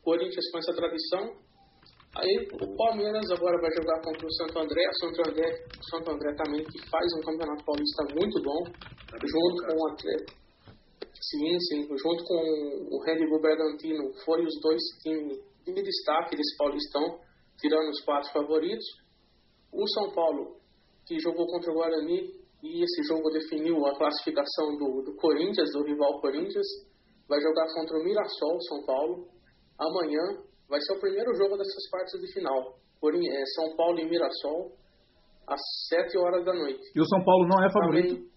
Corinthians com essa tradição. Aí o Palmeiras agora vai jogar contra o Santo André. O Santo André, o Santo André também que faz um campeonato paulista muito bom, junto com o Atlético Sim, sim. Junto com o Red Bull Bragantino, foram os dois times de destaque desse Paulistão, tirando os quatro favoritos. O São Paulo, que jogou contra o Guarani, e esse jogo definiu a classificação do, do Corinthians, do rival Corinthians, vai jogar contra o Mirassol, São Paulo. Amanhã vai ser o primeiro jogo dessas partes de final. É, São Paulo e Mirassol, às 7 horas da noite. E o São Paulo não é favorito? Também,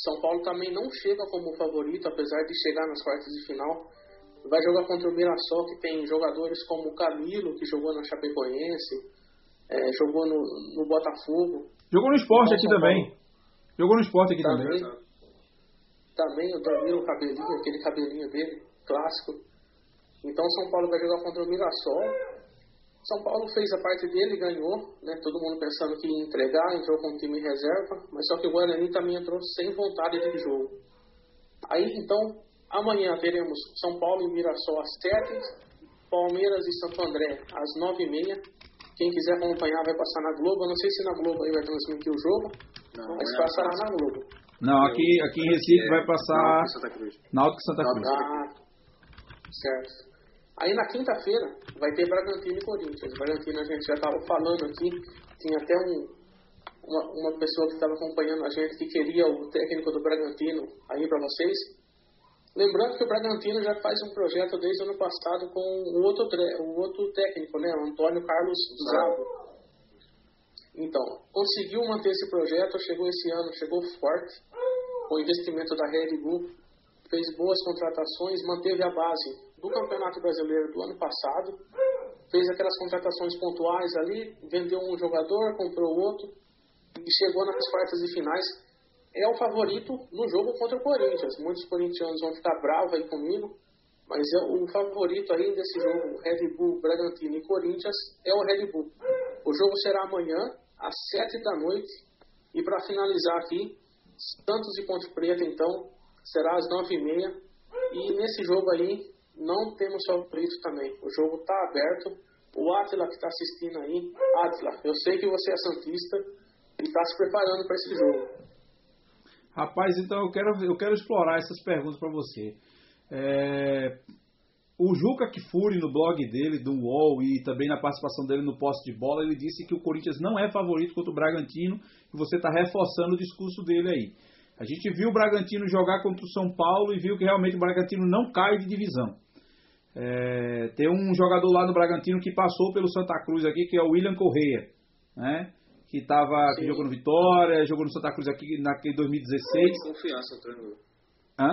são Paulo também não chega como favorito, apesar de chegar nas quartas de final. Vai jogar contra o Mirassol, que tem jogadores como o Camilo, que jogou na Chapecoense, é, jogou no, no, Botafogo. Jogou no esporte aqui também. Jogou no esporte aqui também. Também, também o Danilo cabelinho, aquele cabelinho dele, clássico. Então São Paulo vai jogar contra o Mirassol. São Paulo fez a parte dele, ganhou, né? Todo mundo pensando que ia entregar, entrou com o time em reserva, mas só que o Guarani também entrou sem vontade de jogo. Aí então, amanhã teremos São Paulo e Mirassol às 7, Palmeiras e Santo André às 9h30. Quem quiser acompanhar vai passar na Globo. Eu não sei se na Globo aí vai transmitir o jogo, não, mas é passará na Globo. Não, aqui, aqui em Recife é, vai passar Náutico Santa Cruz. Ah, certo. Aí na quinta-feira vai ter Bragantino e Corinthians. Bragantino a gente já estava falando aqui, tinha até um, uma, uma pessoa que estava acompanhando a gente que queria o técnico do Bragantino aí para vocês. Lembrando que o Bragantino já faz um projeto desde o ano passado com o outro, o outro técnico, né, Antônio Carlos Zago. Então, conseguiu manter esse projeto, chegou esse ano, chegou forte, com o investimento da Red Bull, fez boas contratações, manteve a base do Campeonato Brasileiro do ano passado, fez aquelas contratações pontuais ali, vendeu um jogador, comprou outro e chegou nas quartas e finais. É o favorito no jogo contra o Corinthians. Muitos corintianos vão ficar bravos aí comigo, mas é o favorito aí desse jogo, Red Bull, Bragantino e Corinthians, é o Red Bull. O jogo será amanhã, às sete da noite. E para finalizar aqui, Santos e Ponte Preta, então, será às nove e meia. E nesse jogo aí, não temos favorito também. O jogo está aberto. O Atila que está assistindo aí, Atila, eu sei que você é santista, e está se preparando para esse jogo. Rapaz, então eu quero, eu quero explorar essas perguntas para você. É, o Juca Kfouri, no blog dele, do UOL, e também na participação dele no poste de bola, ele disse que o Corinthians não é favorito contra o Bragantino, e você está reforçando o discurso dele aí. A gente viu o Bragantino jogar contra o São Paulo e viu que realmente o Bragantino não cai de divisão. É, tem um jogador lá no Bragantino que passou pelo Santa Cruz aqui, que é o William Correia, né? Que, tava, que jogou no Vitória, jogou no Santa Cruz aqui naquele 2016. Confiança, treinador. Hã?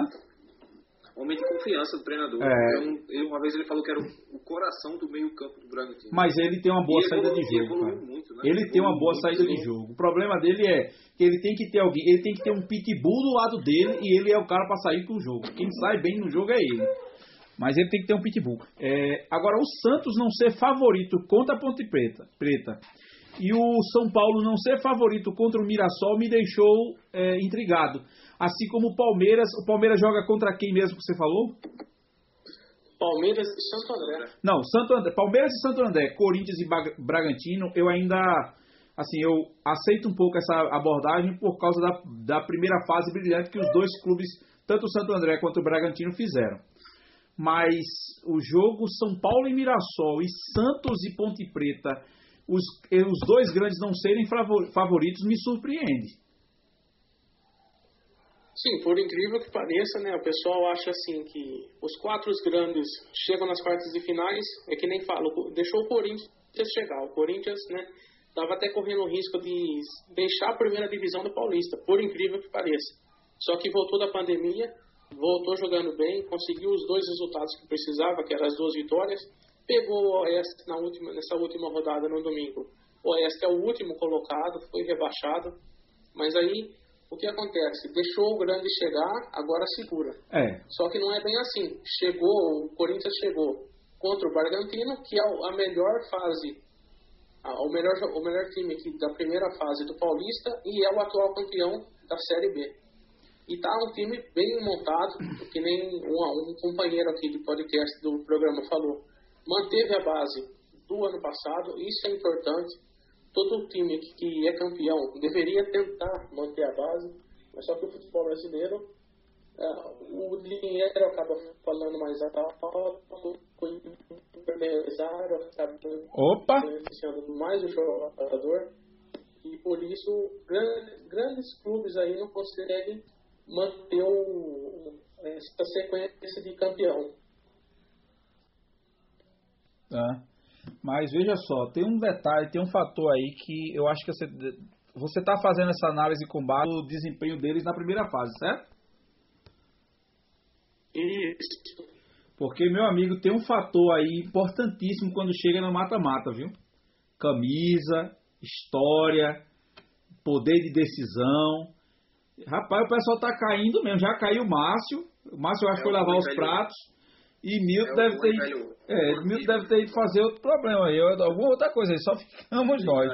Homem de confiança do treinador. É. Uma vez ele falou que era o, coração do meio campo do Bragantino. Mas ele tem uma boa E saída de evoluiu- jogo, evoluiu cara. muito, né? Ele tem uma boa saída de jogo. O problema dele é que ele tem que ter alguém, ele tem que ter um pitbull do lado dele e ele é o cara para sair pro jogo. Quem sai bem no jogo é ele. Mas ele tem que ter um pitbull. É, agora, o Santos não ser favorito contra a Ponte Preta, Preta e o São Paulo não ser favorito contra o Mirassol me deixou é, intrigado. Assim como o Palmeiras. O Palmeiras joga contra quem mesmo que você falou? Palmeiras e Santo André. Não, Santo André, Palmeiras e Santo André, Corinthians e Bragantino, eu ainda, assim, eu aceito um pouco essa abordagem por causa da, da primeira fase brilhante que os dois clubes, tanto o Santo André quanto o Bragantino, fizeram. Mas o jogo São Paulo e Mirassol e Santos e Ponte Preta, os, os dois grandes não serem favor- favoritos, me surpreende. Sim, por incrível que pareça, né, o pessoal acha assim que os quatro grandes chegam nas quartas de finais, é que nem falo, deixou o Corinthians chegar. O Corinthians, né, estava até correndo o risco de deixar a primeira divisão do Paulista, por incrível que pareça. Só que voltou da pandemia, voltou jogando bem, conseguiu os dois resultados que precisava, que eram as duas vitórias, pegou o Oeste na última, nessa última rodada no domingo. O Oeste é o último colocado, foi rebaixado, mas aí o que acontece? Deixou o grande chegar, agora segura. É, Só que não é bem assim. Chegou, o Corinthians chegou contra o Bragantino, que é a melhor fase, a- o melhor, o melhor time aqui da primeira fase do Paulista e é o atual campeão da Série B. E tá um time bem montado, que nem um, um companheiro aqui de podcast do programa falou. Manteve a base do ano passado, isso é importante. Todo time que, que é campeão deveria tentar manter a base, mas só que o futebol brasileiro é, o dinheiro acaba falando mais alto, o empresário acaba Opa! beneficiando mais o jogador e por isso grandes, grandes clubes aí não conseguem manter o, essa sequência de campeão. Tá? Mas veja só, tem um detalhe, tem um fator aí que eu acho que você você está fazendo essa análise com base no desempenho deles na primeira fase, certo? Isso. Porque, meu amigo, tem um fator aí importantíssimo quando chega no mata-mata, viu? Camisa, história, poder de decisão. Rapaz, o pessoal tá caindo mesmo. Já caiu o Márcio. O Márcio eu acho que É, foi o lavar os pratos. E Milton É, deve ter ido. É, Milton deve ter ido fazer outro problema aí, alguma outra coisa aí. Só ficamos nós.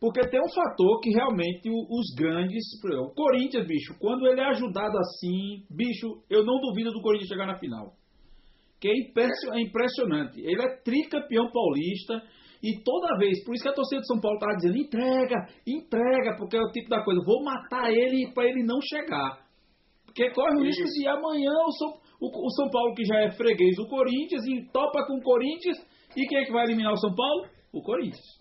Porque tem um fator que realmente os grandes. O Corinthians, bicho, quando ele é ajudado assim, bicho, eu não duvido do Corinthians chegar na final. Que é é impressionante. Ele é tricampeão paulista. E toda vez, por isso que a torcida de São Paulo estava dizendo: entrega, entrega, porque é o tipo da coisa, vou matar ele para ele não chegar. Porque corre o risco de amanhã o São, o, o São Paulo, que já é freguês do Corinthians, e topa com o Corinthians, e quem é que vai eliminar o São Paulo? O Corinthians.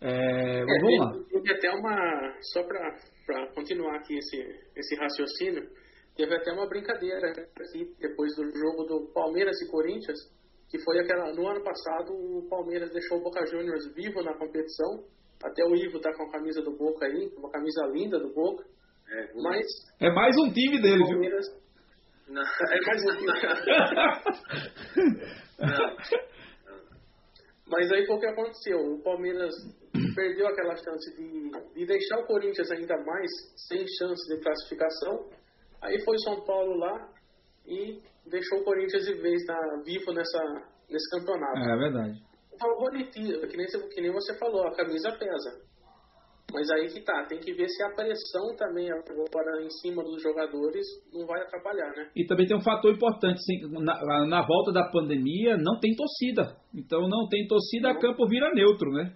É, mas vamos lá. teve, até uma. Só para continuar aqui esse, esse raciocínio, teve até uma brincadeira aqui, depois do jogo do Palmeiras e Corinthians, que foi aquela. No ano passado, o Palmeiras deixou o Boca Juniors vivo na competição. Até o Ivo tá com a camisa do Boca aí, uma camisa linda do Boca. É, Mas É mais um time dele, o viu? Palmeiras. Não, [laughs] É mais um não. Mas aí foi o que aconteceu. O Palmeiras perdeu aquela chance de, de deixar o Corinthians ainda mais sem chance de classificação. Aí foi São Paulo lá e deixou o Corinthians de vez na, vivo nessa, nesse campeonato. É verdade. Favoritismo, que nem, que nem você falou, a camisa pesa. Mas aí que tá, tem que ver se a pressão também agora em cima dos jogadores não vai atrapalhar, né? E também tem um fator importante, na, na volta da pandemia não tem torcida. Então não tem torcida, a campo vira neutro, né?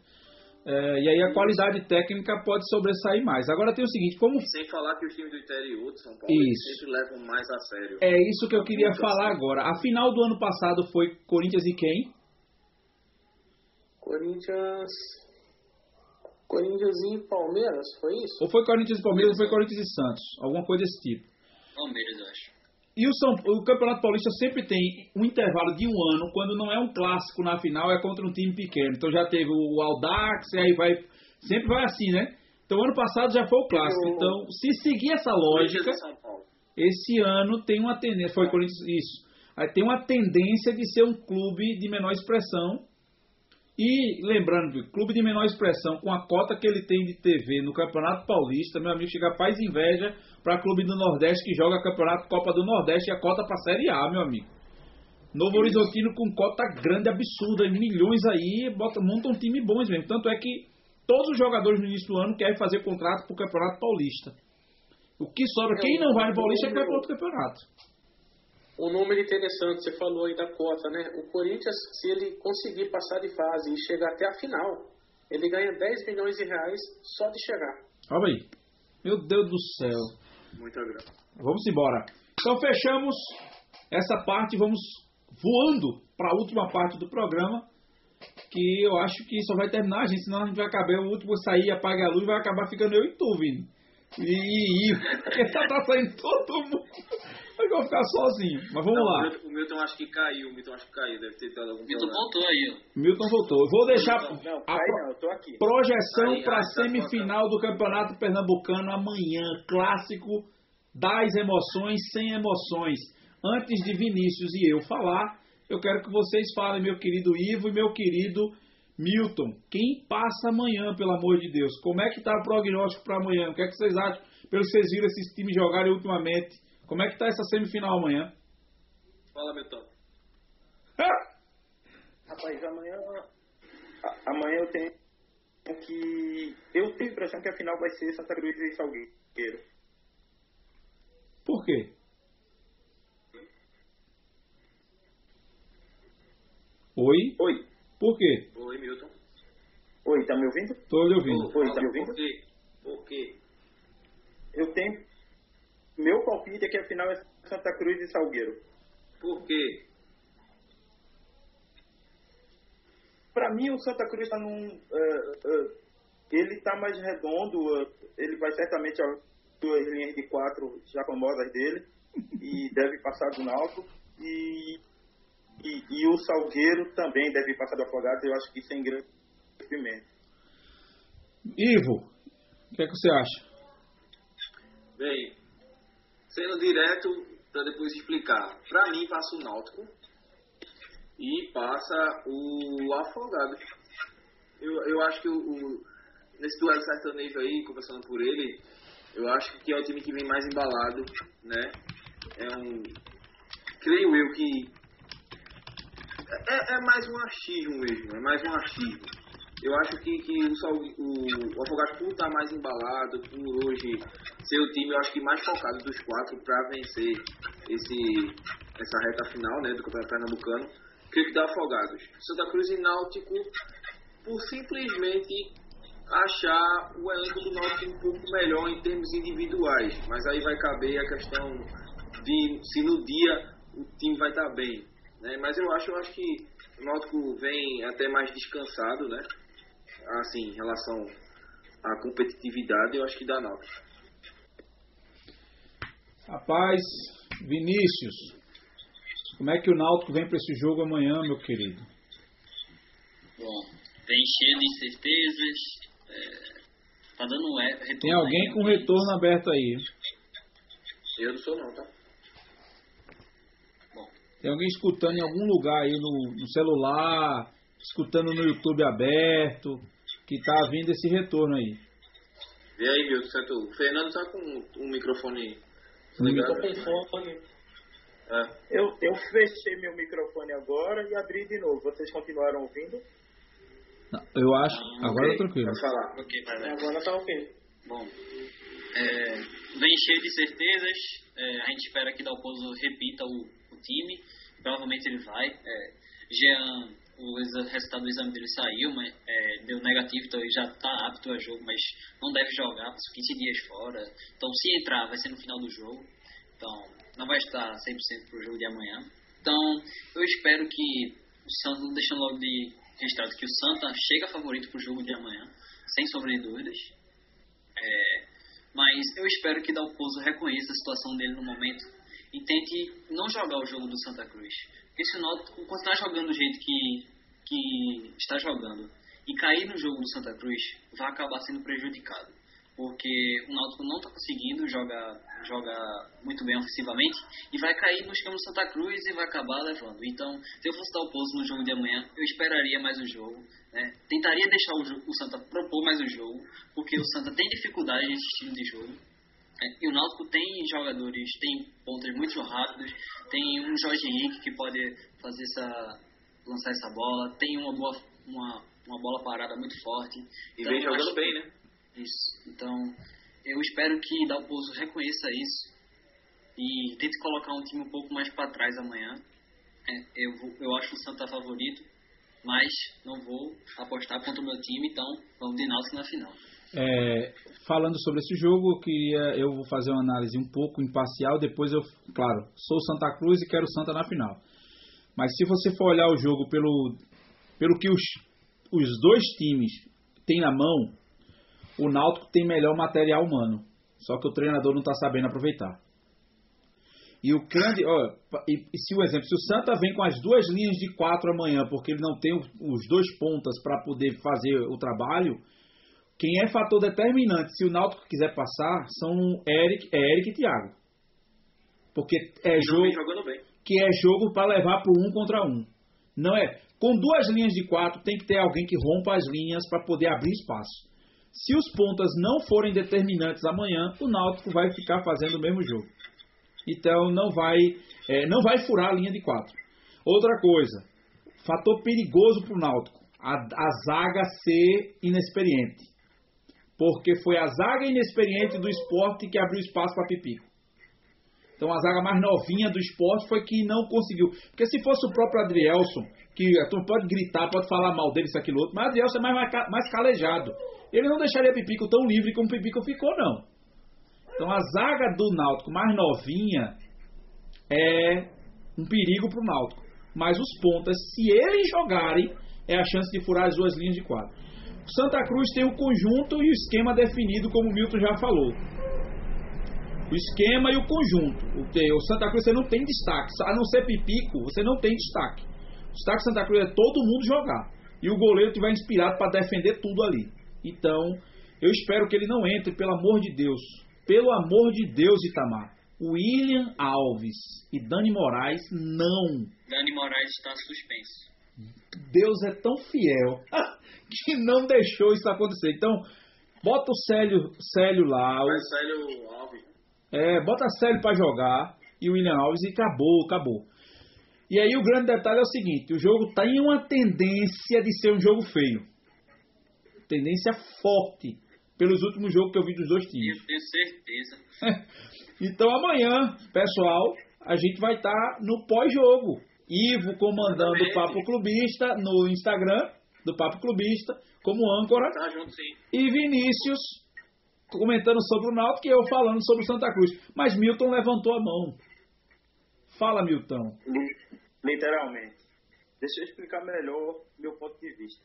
É, e aí a qualidade técnica pode sobressair mais. Agora tem o seguinte, como Sem falar que os times do interior de São Paulo sempre levam mais a sério. é isso que eu queria Muito falar assim. agora. A final do ano passado foi Corinthians e quem? Corinthians. Corinthians e Palmeiras, foi isso? Ou foi Corinthians e Palmeiras ou foi Corinthians e Santos? Alguma coisa desse tipo. Palmeiras, eu acho. E o, São, o Campeonato Paulista sempre tem um intervalo de um ano, quando não é um clássico na final, é contra um time pequeno. Então já teve o Aldax, e aí vai. Sempre vai assim, né? Então ano passado já foi o clássico. Então, se seguir essa lógica, esse ano tem uma tendência. Foi Corinthians, isso. Aí tem uma tendência de ser um clube de menor expressão. E lembrando, que clube de menor expressão, com a cota que ele tem de TV no Campeonato Paulista, meu amigo, chega faz inveja para clube do Nordeste que joga Campeonato Copa do Nordeste e a cota para Série A, meu amigo. Novo Horizontino com cota grande, absurda, milhões aí, bota, monta um time bom mesmo. Tanto é que todos os jogadores no início do ano querem fazer contrato para o Campeonato Paulista. O que sobra, quem não vai no Paulista é que vai para outro campeonato. Um número interessante, você falou aí da cota, né? O Corinthians, se ele conseguir passar de fase e chegar até a final, ele ganha 10 milhões de reais só de chegar. Olha aí. Meu Deus do céu. Muita grana. Vamos embora. Então fechamos essa parte, vamos voando para a última parte do programa, que eu acho que só vai terminar a gente, senão a gente vai acabar, o último sair, apaga a luz, vai acabar ficando eu e tu, Vini. E, e, e porque [laughs] tá, tá saindo todo mundo. Eu vou ficar sozinho. Mas vamos Não, lá. O Milton, acho que caiu, o Milton acho que caiu, deve ter dado algum Milton problema. voltou aí, ó. Milton voltou. Eu vou deixar Não, a cai pro- não, eu tô aqui. projeção Aí, para a aí, tá semifinal do Campeonato Pernambucano amanhã. Clássico das emoções sem emoções. Antes de Vinícius e eu falar, eu quero que vocês falem, meu querido Ivo e meu querido Milton. Quem passa amanhã, pelo amor de Deus? Como é que está o prognóstico para amanhã? O que é que vocês acham? Pelo que vocês viram esses times jogarem ultimamente. Como é que está essa semifinal amanhã? Fala, Milton. Rapaz, amanhã. Amanhã eu tenho que. Eu tenho a impressão que a final vai ser Santa Cruz e Salgueiro. Por quê? Oi? Oi, Por quê? Oi, Milton. oi, tá me ouvindo? Estou lhe ouvindo. Oi, tá me ouvindo? Por quê? Por quê? Eu tenho. Meu palpite é que a final é Santa Cruz e Salgueiro. Por quê? Pra mim, o Santa Cruz tá num. eh, eh, ele tá mais redondo, eh, ele vai certamente a duas linhas de quatro já famosas dele e deve passar do Náutico. E, e, e o Salgueiro também deve passar do Afogados, eu acho que sem grande sofrimento. Ivo, o que é que você acha? Bem, sendo direto, para depois explicar. Pra mim, passa o Náutico e passa o Afogado. Eu, eu acho que o, o- nesse duelo sertanejo aí, conversando por ele, eu acho que é o time que vem mais embalado, né? É um. Creio eu que. É, é mais um achismo mesmo, é mais um achismo. Eu acho que, que o, o, o Afogado, por estar mais embalado, por hoje ser o time, eu acho que mais focado dos quatro para vencer esse, essa reta final né, do Campeonato Pernambucano, creio que dá Afogados. Santa Cruz e Náutico, por simplesmente achar o elenco do Náutico um pouco melhor em termos individuais, mas aí vai caber a questão de se no dia o time vai estar bem. Né? Mas eu acho, eu acho que o Náutico vem até mais descansado, né? Assim, em relação à competitividade, eu acho que dá Náutico. Rapaz, Vinícius, como é que o Náutico vem para esse jogo amanhã, meu querido? Bom, vem cheio de incertezas. É, tá dando um retorno. Tem alguém aí, com retorno aberto aí. Eu não sou não, tá? Tem alguém escutando em algum lugar aí no, no celular, escutando no YouTube aberto, que tá vindo esse retorno aí. Vê aí, Milton, certo? O Fernando tá com um microfone Um ligado. Com fone. É. Eu, eu fechei meu microfone agora e abri de novo. Vocês continuaram ouvindo? Não, Eu acho. Ah, Agora Ok, tá tranquilo. Pode falar. Ok, vai, vai. Agora tá ok. Bom, é, vem cheio de certezas. é, a gente espera que Dalpozo repita o, o time. Provavelmente ele vai. É, Jean, o resultado do exame dele saiu, mas é, deu negativo, então ele já está apto a jogo, mas não deve jogar, passou 15 dias fora. Então, se entrar, vai ser no final do jogo. Então, não vai estar 100% para o jogo de amanhã. Então, eu espero que o Santa, deixando logo de registrado que o Santa chega favorito para o jogo de amanhã, sem sombra de dúvidas. É, mas eu espero que Dalpozo reconheça a situação dele no momento e tente não jogar o jogo do Santa Cruz. Porque se o Náutico continuar jogando do jeito que, que está jogando e cair no jogo do Santa Cruz, vai acabar sendo prejudicado. Porque o Náutico não está conseguindo jogar, jogar muito bem ofensivamente e vai cair no esquema do Santa Cruz e vai acabar levando. Então, se eu fosse dar o pouso no jogo de amanhã, eu esperaria mais o jogo. Né? Tentaria deixar o, o Santa propor mais o jogo, porque o Santa tem dificuldade nesse estilo de jogo. Né? E o Náutico tem jogadores, tem pontas muito rápidos, tem um Jorge Henrique que pode fazer essa, lançar essa bola, tem uma boa uma, uma bola parada muito forte. E então, vem jogando acho, bem, né? Isso. Então, eu espero que Dalpozo reconheça isso e tente colocar um time um pouco mais para trás amanhã. É, eu, vou, eu acho o Santa favorito, mas não vou apostar contra o meu time, então vamos de Náutico na final. É, falando sobre esse jogo, queria, eu vou fazer uma análise um pouco imparcial. Depois eu, claro, sou Santa Cruz e quero Santa na final. Mas se você for olhar o jogo pelo, pelo que os, os dois times têm na mão, o Náutico tem melhor material humano. Só que o treinador não está sabendo aproveitar. E o grande. Ó, e, e, se o exemplo, se o Santa vem com as duas linhas de quatro amanhã, porque ele não tem os dois pontas para poder fazer o trabalho, quem é fator determinante, se o Náutico quiser passar, são Eric, é Eric e Thiago. Porque é jogo. Que é jogo para levar para um contra um. Não é. Com duas linhas de quatro, tem que ter alguém que rompa as linhas para poder abrir espaço. Se os pontas não forem determinantes amanhã, o Náutico vai ficar fazendo o mesmo jogo. Então não vai, é, não vai furar a linha de quatro. Outra coisa, fator perigoso para o Náutico, a, a zaga ser inexperiente. Porque foi a zaga inexperiente do esporte que abriu espaço para Pipico. Então a zaga mais novinha do esporte foi que não conseguiu. Porque se fosse o próprio Adrielson, que tu pode gritar, pode falar mal dele, isso, aquilo outro, mas Adrielson é mais, mais calejado. Ele não deixaria Pipico tão livre como Pipico ficou, não. Então a zaga do Náutico mais novinha é um perigo para o Náutico. Mas os pontas, se eles jogarem, é a chance de furar as duas linhas de quadro. Santa Cruz tem o conjunto e o esquema definido, como o Milton já falou. O esquema e o conjunto. O, Santa Cruz você não tem destaque. A não ser Pipico, você não tem destaque. O destaque Santa Cruz é todo mundo jogar. E o goleiro estiver inspirado para defender tudo ali. Então, eu espero que ele não entre, pelo amor de Deus. Pelo amor de Deus, Itamar. William Alves e Dani Moraes, não. Dani Moraes está suspenso. Deus é tão fiel [laughs] que não deixou isso acontecer. Então, bota o Célio, Célio lá. O Célio Alves. É, bota Célio para jogar e o William Alves e acabou, acabou. E aí o grande detalhe é o seguinte: o jogo tem tá uma tendência de ser um jogo feio tendência forte pelos últimos jogos que eu vi dos dois times. Eu tenho certeza. [laughs] então amanhã, pessoal, a gente vai estar tá no pós-jogo. Ivo comandando o Papo Clubista no Instagram do Papo Clubista como âncora. Tá junto, sim. E Vinícius comentando sobre o Náutico e eu falando sobre o Santa Cruz. Mas Milton levantou a mão. Fala, Milton. Literalmente. Deixa eu explicar melhor meu ponto de vista.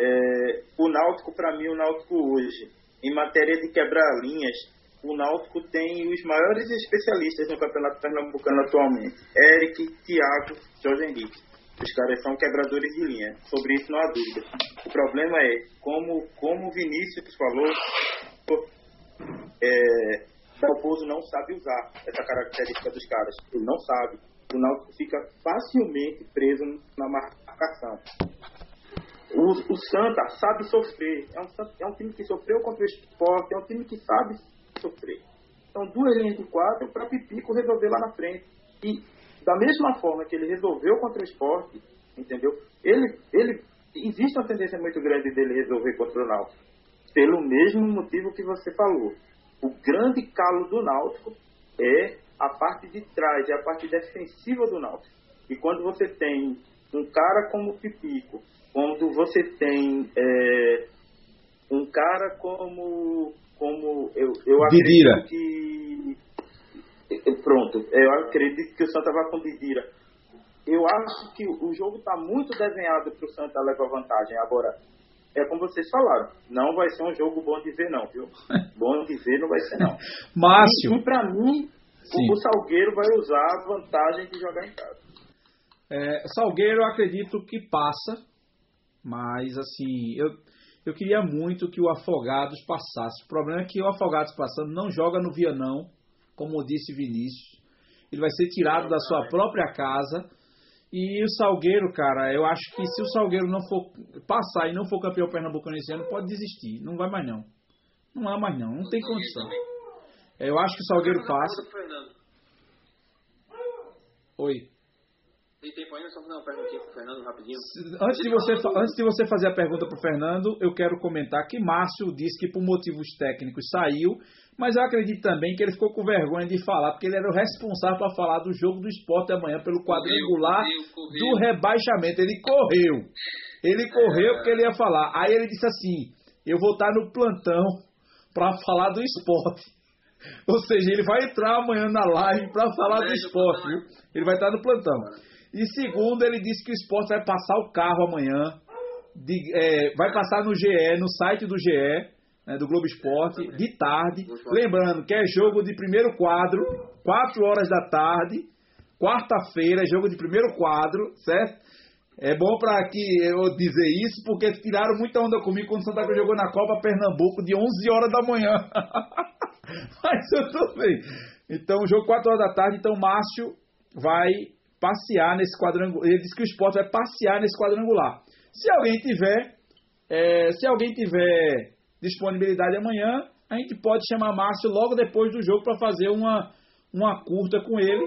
É, o Náutico, para mim, o Náutico hoje, em matéria de quebrar linhas, o Náutico tem os maiores especialistas no Campeonato Pernambucano atualmente. Eric, Thiago, Jorge Henrique. Os caras são quebradores de linha. Sobre isso não há dúvida. O problema é, como, como o Vinícius falou, é, o Pouso não sabe usar essa característica dos caras. Ele não sabe. O Náutico fica facilmente preso na marcação. O, o Santa sabe sofrer. É um, é um time que sofreu contra o esporte, é um time que sabe sofrer. São duas linhas de quatro para Pipico resolver lá na frente. E da mesma forma que ele resolveu contra o esporte, entendeu? Ele, ele existe uma tendência muito grande dele resolver contra o Náutico. Pelo mesmo motivo que você falou. O grande calo do Náutico é a parte de trás, é a parte defensiva do Náutico. E quando você tem um cara como o Pipico, quando você tem é, um cara como como eu, eu Didira. acredito que pronto, eu acredito que o Santa vai com Didira. Eu acho que o jogo está muito desenhado para o Santa levar vantagem. Agora, é como vocês falaram, não vai ser um jogo bom de ver não, viu? [laughs] Bom de ver não vai ser não. Márcio. E, e para mim, Sim. o Salgueiro vai usar a vantagem de jogar em casa. É, Salgueiro, eu acredito que passa, mas assim, eu, eu queria muito que o Afogados passasse. O problema é que o Afogados passando não joga no Vianão, como disse Vinícius. Ele vai ser tirado da sua própria casa. E o Salgueiro, cara, eu acho que se o Salgueiro não for passar e não for campeão pernambucano esse ano, pode desistir. Não vai mais não. Não há mais não, não tem condição. Eu acho que o Salgueiro passa. Oi. Tem tempo ainda? Só fazer uma perguntinha pro Fernando rapidinho. Antes de, você, antes de você fazer a pergunta para o Fernando, eu quero comentar que Márcio disse que por motivos técnicos saiu, mas eu acredito também que ele ficou com vergonha de falar, porque ele era o responsável para falar do jogo do esporte amanhã pelo quadrangular correu, correu. do rebaixamento. Ele correu. Ele correu porque ele ia falar. Aí ele disse assim: Eu vou estar no plantão para falar do esporte. [laughs] Ou seja, ele vai entrar amanhã na live para falar do esporte, viu? Ele vai estar no plantão. E segundo, ele disse que o esporte vai passar o carro amanhã, de- é, vai passar no GE, no site do GE, né, do Globo Esporte, de tarde. Lembrando que é jogo de primeiro quadro, 4 horas da tarde, quarta-feira, jogo de primeiro quadro, certo? É bom para que eu dizer isso, porque tiraram muita onda comigo quando o Santa Cruz jogou na Copa Pernambuco de 11 horas da manhã. [laughs] Mas eu tô bem. Então, jogo 4 horas da tarde, então Márcio vai passear nesse quadrangular. Ele disse que o esporte vai passear nesse quadrangular. Se alguém tiver, é, se alguém tiver disponibilidade amanhã, a gente pode chamar Márcio logo depois do jogo para fazer uma, uma curta com ele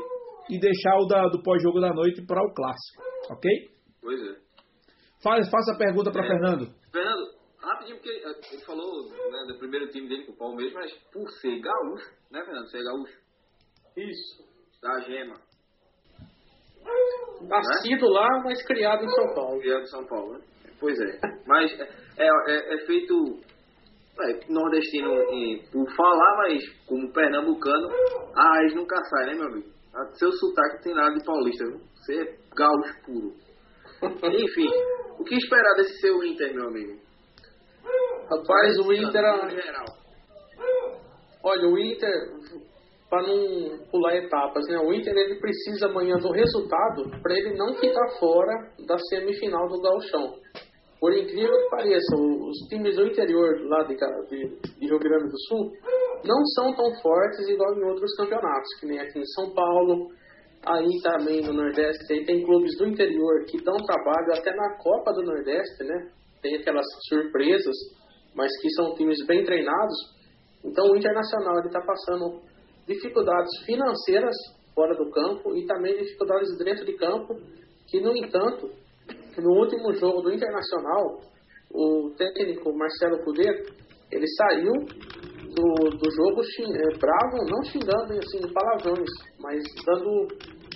e deixar o da- do pós-jogo da noite para o clássico, ok? Pois é. Faz, faça a pergunta para É. Fernando. Fernando, rapidinho, porque ele falou né, do primeiro time dele com o Palmeiras, mas por ser gaúcho, né, Fernando? Ser gaúcho, Isso. da Gema, Nascido lá, mas criado em São Paulo. criado em São Paulo, né? Pois é. Mas é, é, é feito é, nordestino por falar, mas como pernambucano, a raiz nunca sai, né, meu amigo? A- Seu sotaque não tem nada de paulista, viu? Você é gaúcho puro. Enfim, o que esperar desse seu Inter, meu amigo? Rapaz, o Inter. No geral. Olha, o Inter, para não pular etapas, né? O Inter ele precisa amanhã do resultado para ele não ficar fora da semifinal do Gauchão. Por incrível que pareça, os times do interior lá de, de, de Rio Grande do Sul não são tão fortes igual em outros campeonatos, que nem aqui em São Paulo, aí também no Nordeste, aí tem clubes do interior que dão trabalho até na Copa do Nordeste, né? Tem aquelas surpresas, mas que são times bem treinados. Então o Internacional está passando dificuldades financeiras fora do campo e também dificuldades dentro de campo, que no entanto, no último jogo do Internacional, o técnico Marcelo Cudê, ele saiu do, do jogo é, bravo, não xingando assim, palavrões, mas dando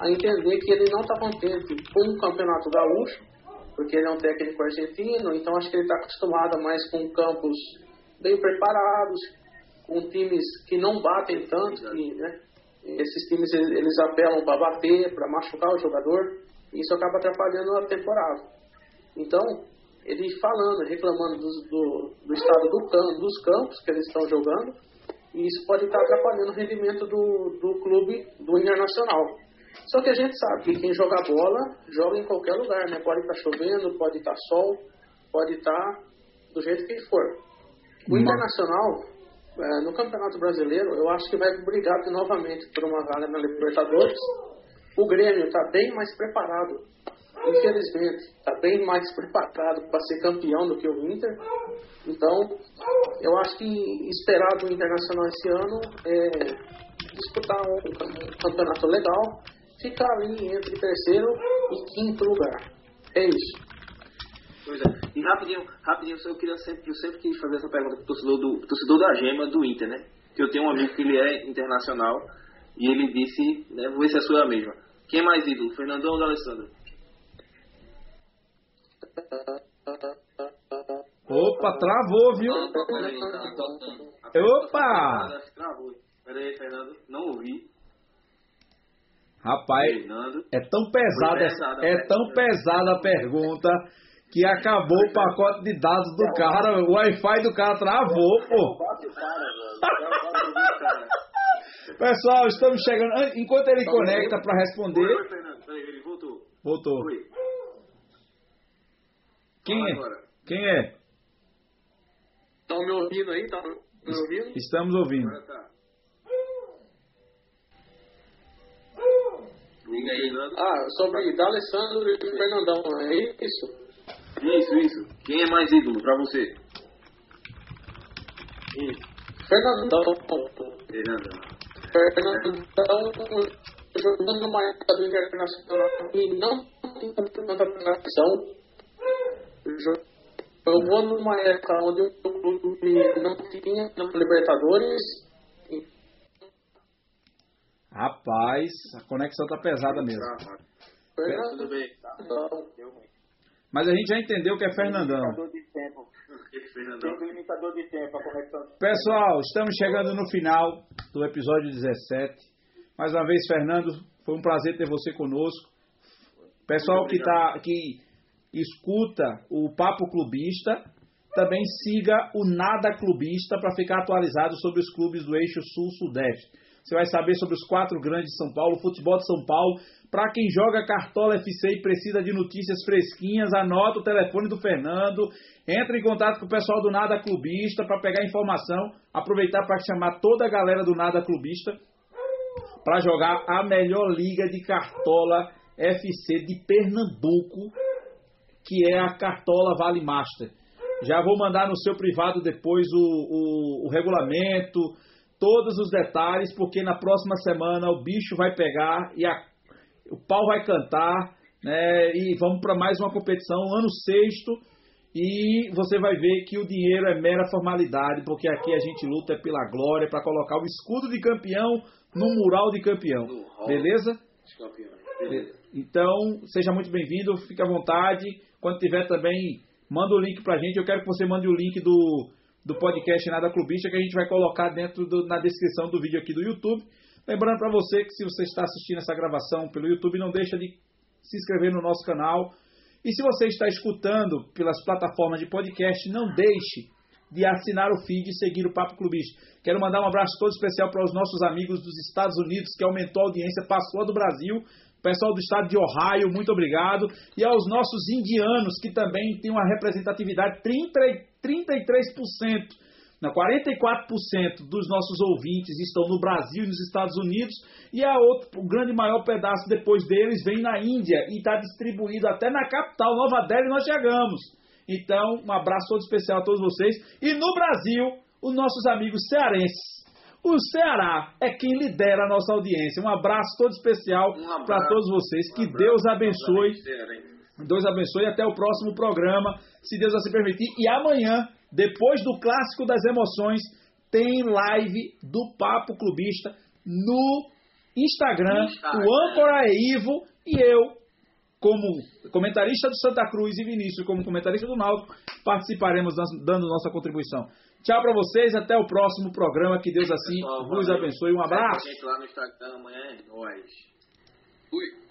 a entender que ele não está contente com o Campeonato Gaúcho, porque ele é um técnico argentino, então acho que ele está acostumado mais com campos bem preparados, com times que não batem tanto, que, né, esses times eles apelam para bater, para machucar o jogador, e isso acaba atrapalhando a temporada. Então, ele falando, reclamando dos- do, do estado do campo, dos campos que eles estão jogando, e isso pode estar atrapalhando o rendimento do, do clube do Internacional. Só que a gente sabe que quem joga bola, joga em qualquer lugar, né? Pode estar chovendo, pode estar sol, pode estar do jeito que for. O Internacional, eh, no Campeonato Brasileiro, eu acho que vai brigar novamente por uma vaga na Libertadores. O Grêmio está bem mais preparado, infelizmente, está bem mais preparado para ser campeão do que o Inter. Então, eu acho que esperar do Internacional esse ano é disputar um cam- campeonato legal, ficar ali entre terceiro e quinto lugar. É isso. Pois é. E rapidinho, rapidinho, eu queria sempre, eu sempre quis fazer essa pergunta pro torcedor, do, torcedor da Gema do Inter, né? Que eu tenho um amigo que ele é internacional e ele disse, né, vou ver se a sua é a mesma. Quem é mais ídolo, Fernandão ou Alessandro? Opa, travou, viu? Tá, tá. Opa! Travou. Peraí, Fernando, não ouvi. Rapaz, Fernando. é tão pesada, Foi pesada, é né? tão pesada a pergunta que acabou o pacote de dados do cara. O Wi-Fi do cara travou, pô. [laughs] Pessoal, estamos chegando. An- Enquanto ele conecta para responder, voltou. Quem é? Quem é? Estão me ouvindo aí? Estão me ouvindo? Estamos ouvindo. Tá. Ah, sobre D'Alessandro e Fernandão, é isso? Isso, isso. Quem é mais ídolo pra você? Fernandão. Fernando. Fernandão jogando numa época do Internacional e não tem campeonato da nação. Jogou numa época onde o clube não tinha no Libertadores. Rapaz, a conexão tá pesada mesmo. Tudo bem. Fernandão. Mas a gente já entendeu que é Fernandão. Limitador de tempo. Conexão. Pessoal, estamos chegando no final do episódio 17. Mais uma vez, Fernando, foi um prazer ter você conosco. Pessoal que, tá, que escuta o Papo Clubista, também siga o Nada Clubista para ficar atualizado sobre os clubes do eixo Sul-Sudeste. Você vai saber sobre os quatro grandes de São Paulo, futebol de São Paulo. Para quem joga Cartola FC e precisa de notícias fresquinhas, anota o telefone do Fernando. Entre em contato com o pessoal do Nada Clubista para pegar informação. Aproveitar para chamar toda a galera do Nada Clubista para jogar a melhor liga de Cartola FC de Pernambuco, que é a Cartola Vale Master. Já vou mandar no seu privado depois o, o, o regulamento, todos os detalhes, porque na próxima semana o bicho vai pegar e a- o pau vai cantar, né? E vamos para mais uma competição, ano sexto, e você vai ver que o dinheiro é mera formalidade, porque aqui a gente luta é pela glória, para colocar o escudo de campeão no mural de campeão. Beleza. Então, seja muito bem-vindo, fique à vontade. Quando tiver também, manda o link pra gente. Eu quero que você mande o link do, do podcast Nada Clubista, que a gente vai colocar dentro do- na descrição do vídeo aqui do YouTube. Lembrando para você que se você está assistindo essa gravação pelo YouTube, não deixa de se inscrever no nosso canal. E se você está escutando pelas plataformas de podcast, não deixe de assinar o feed e seguir o Papo Clubista. Quero mandar um abraço todo especial para os nossos amigos dos Estados Unidos, que aumentou a audiência, passou a do Brasil. Pessoal do estado de Ohio, muito obrigado. E aos nossos indianos, que também têm uma representatividade 30, e 33%. Não, 44% dos nossos ouvintes estão no Brasil e nos Estados Unidos, e a outro, o grande maior pedaço depois deles vem na Índia e está distribuído até na capital, Nova Delhi, nós chegamos. Então, um abraço todo especial a todos vocês. E no Brasil, os nossos amigos cearenses. O Ceará é quem lidera a nossa audiência. Um abraço todo especial Um para todos vocês. Um Que abraço. Deus abençoe. Deus abençoe e até o próximo programa, se Deus assim permitir. E amanhã, depois do Clássico das Emoções, tem live do Papo Clubista no Instagram. Instagram. O âncora é Ivo e eu, como comentarista do Santa Cruz e Vinícius como comentarista do Náutico, participaremos dando nossa contribuição. Tchau para vocês, até o próximo programa. Que Deus assim Pessoal, vos abençoe. Um abraço. gente lá no Instagram amanhã é nóis. Fui.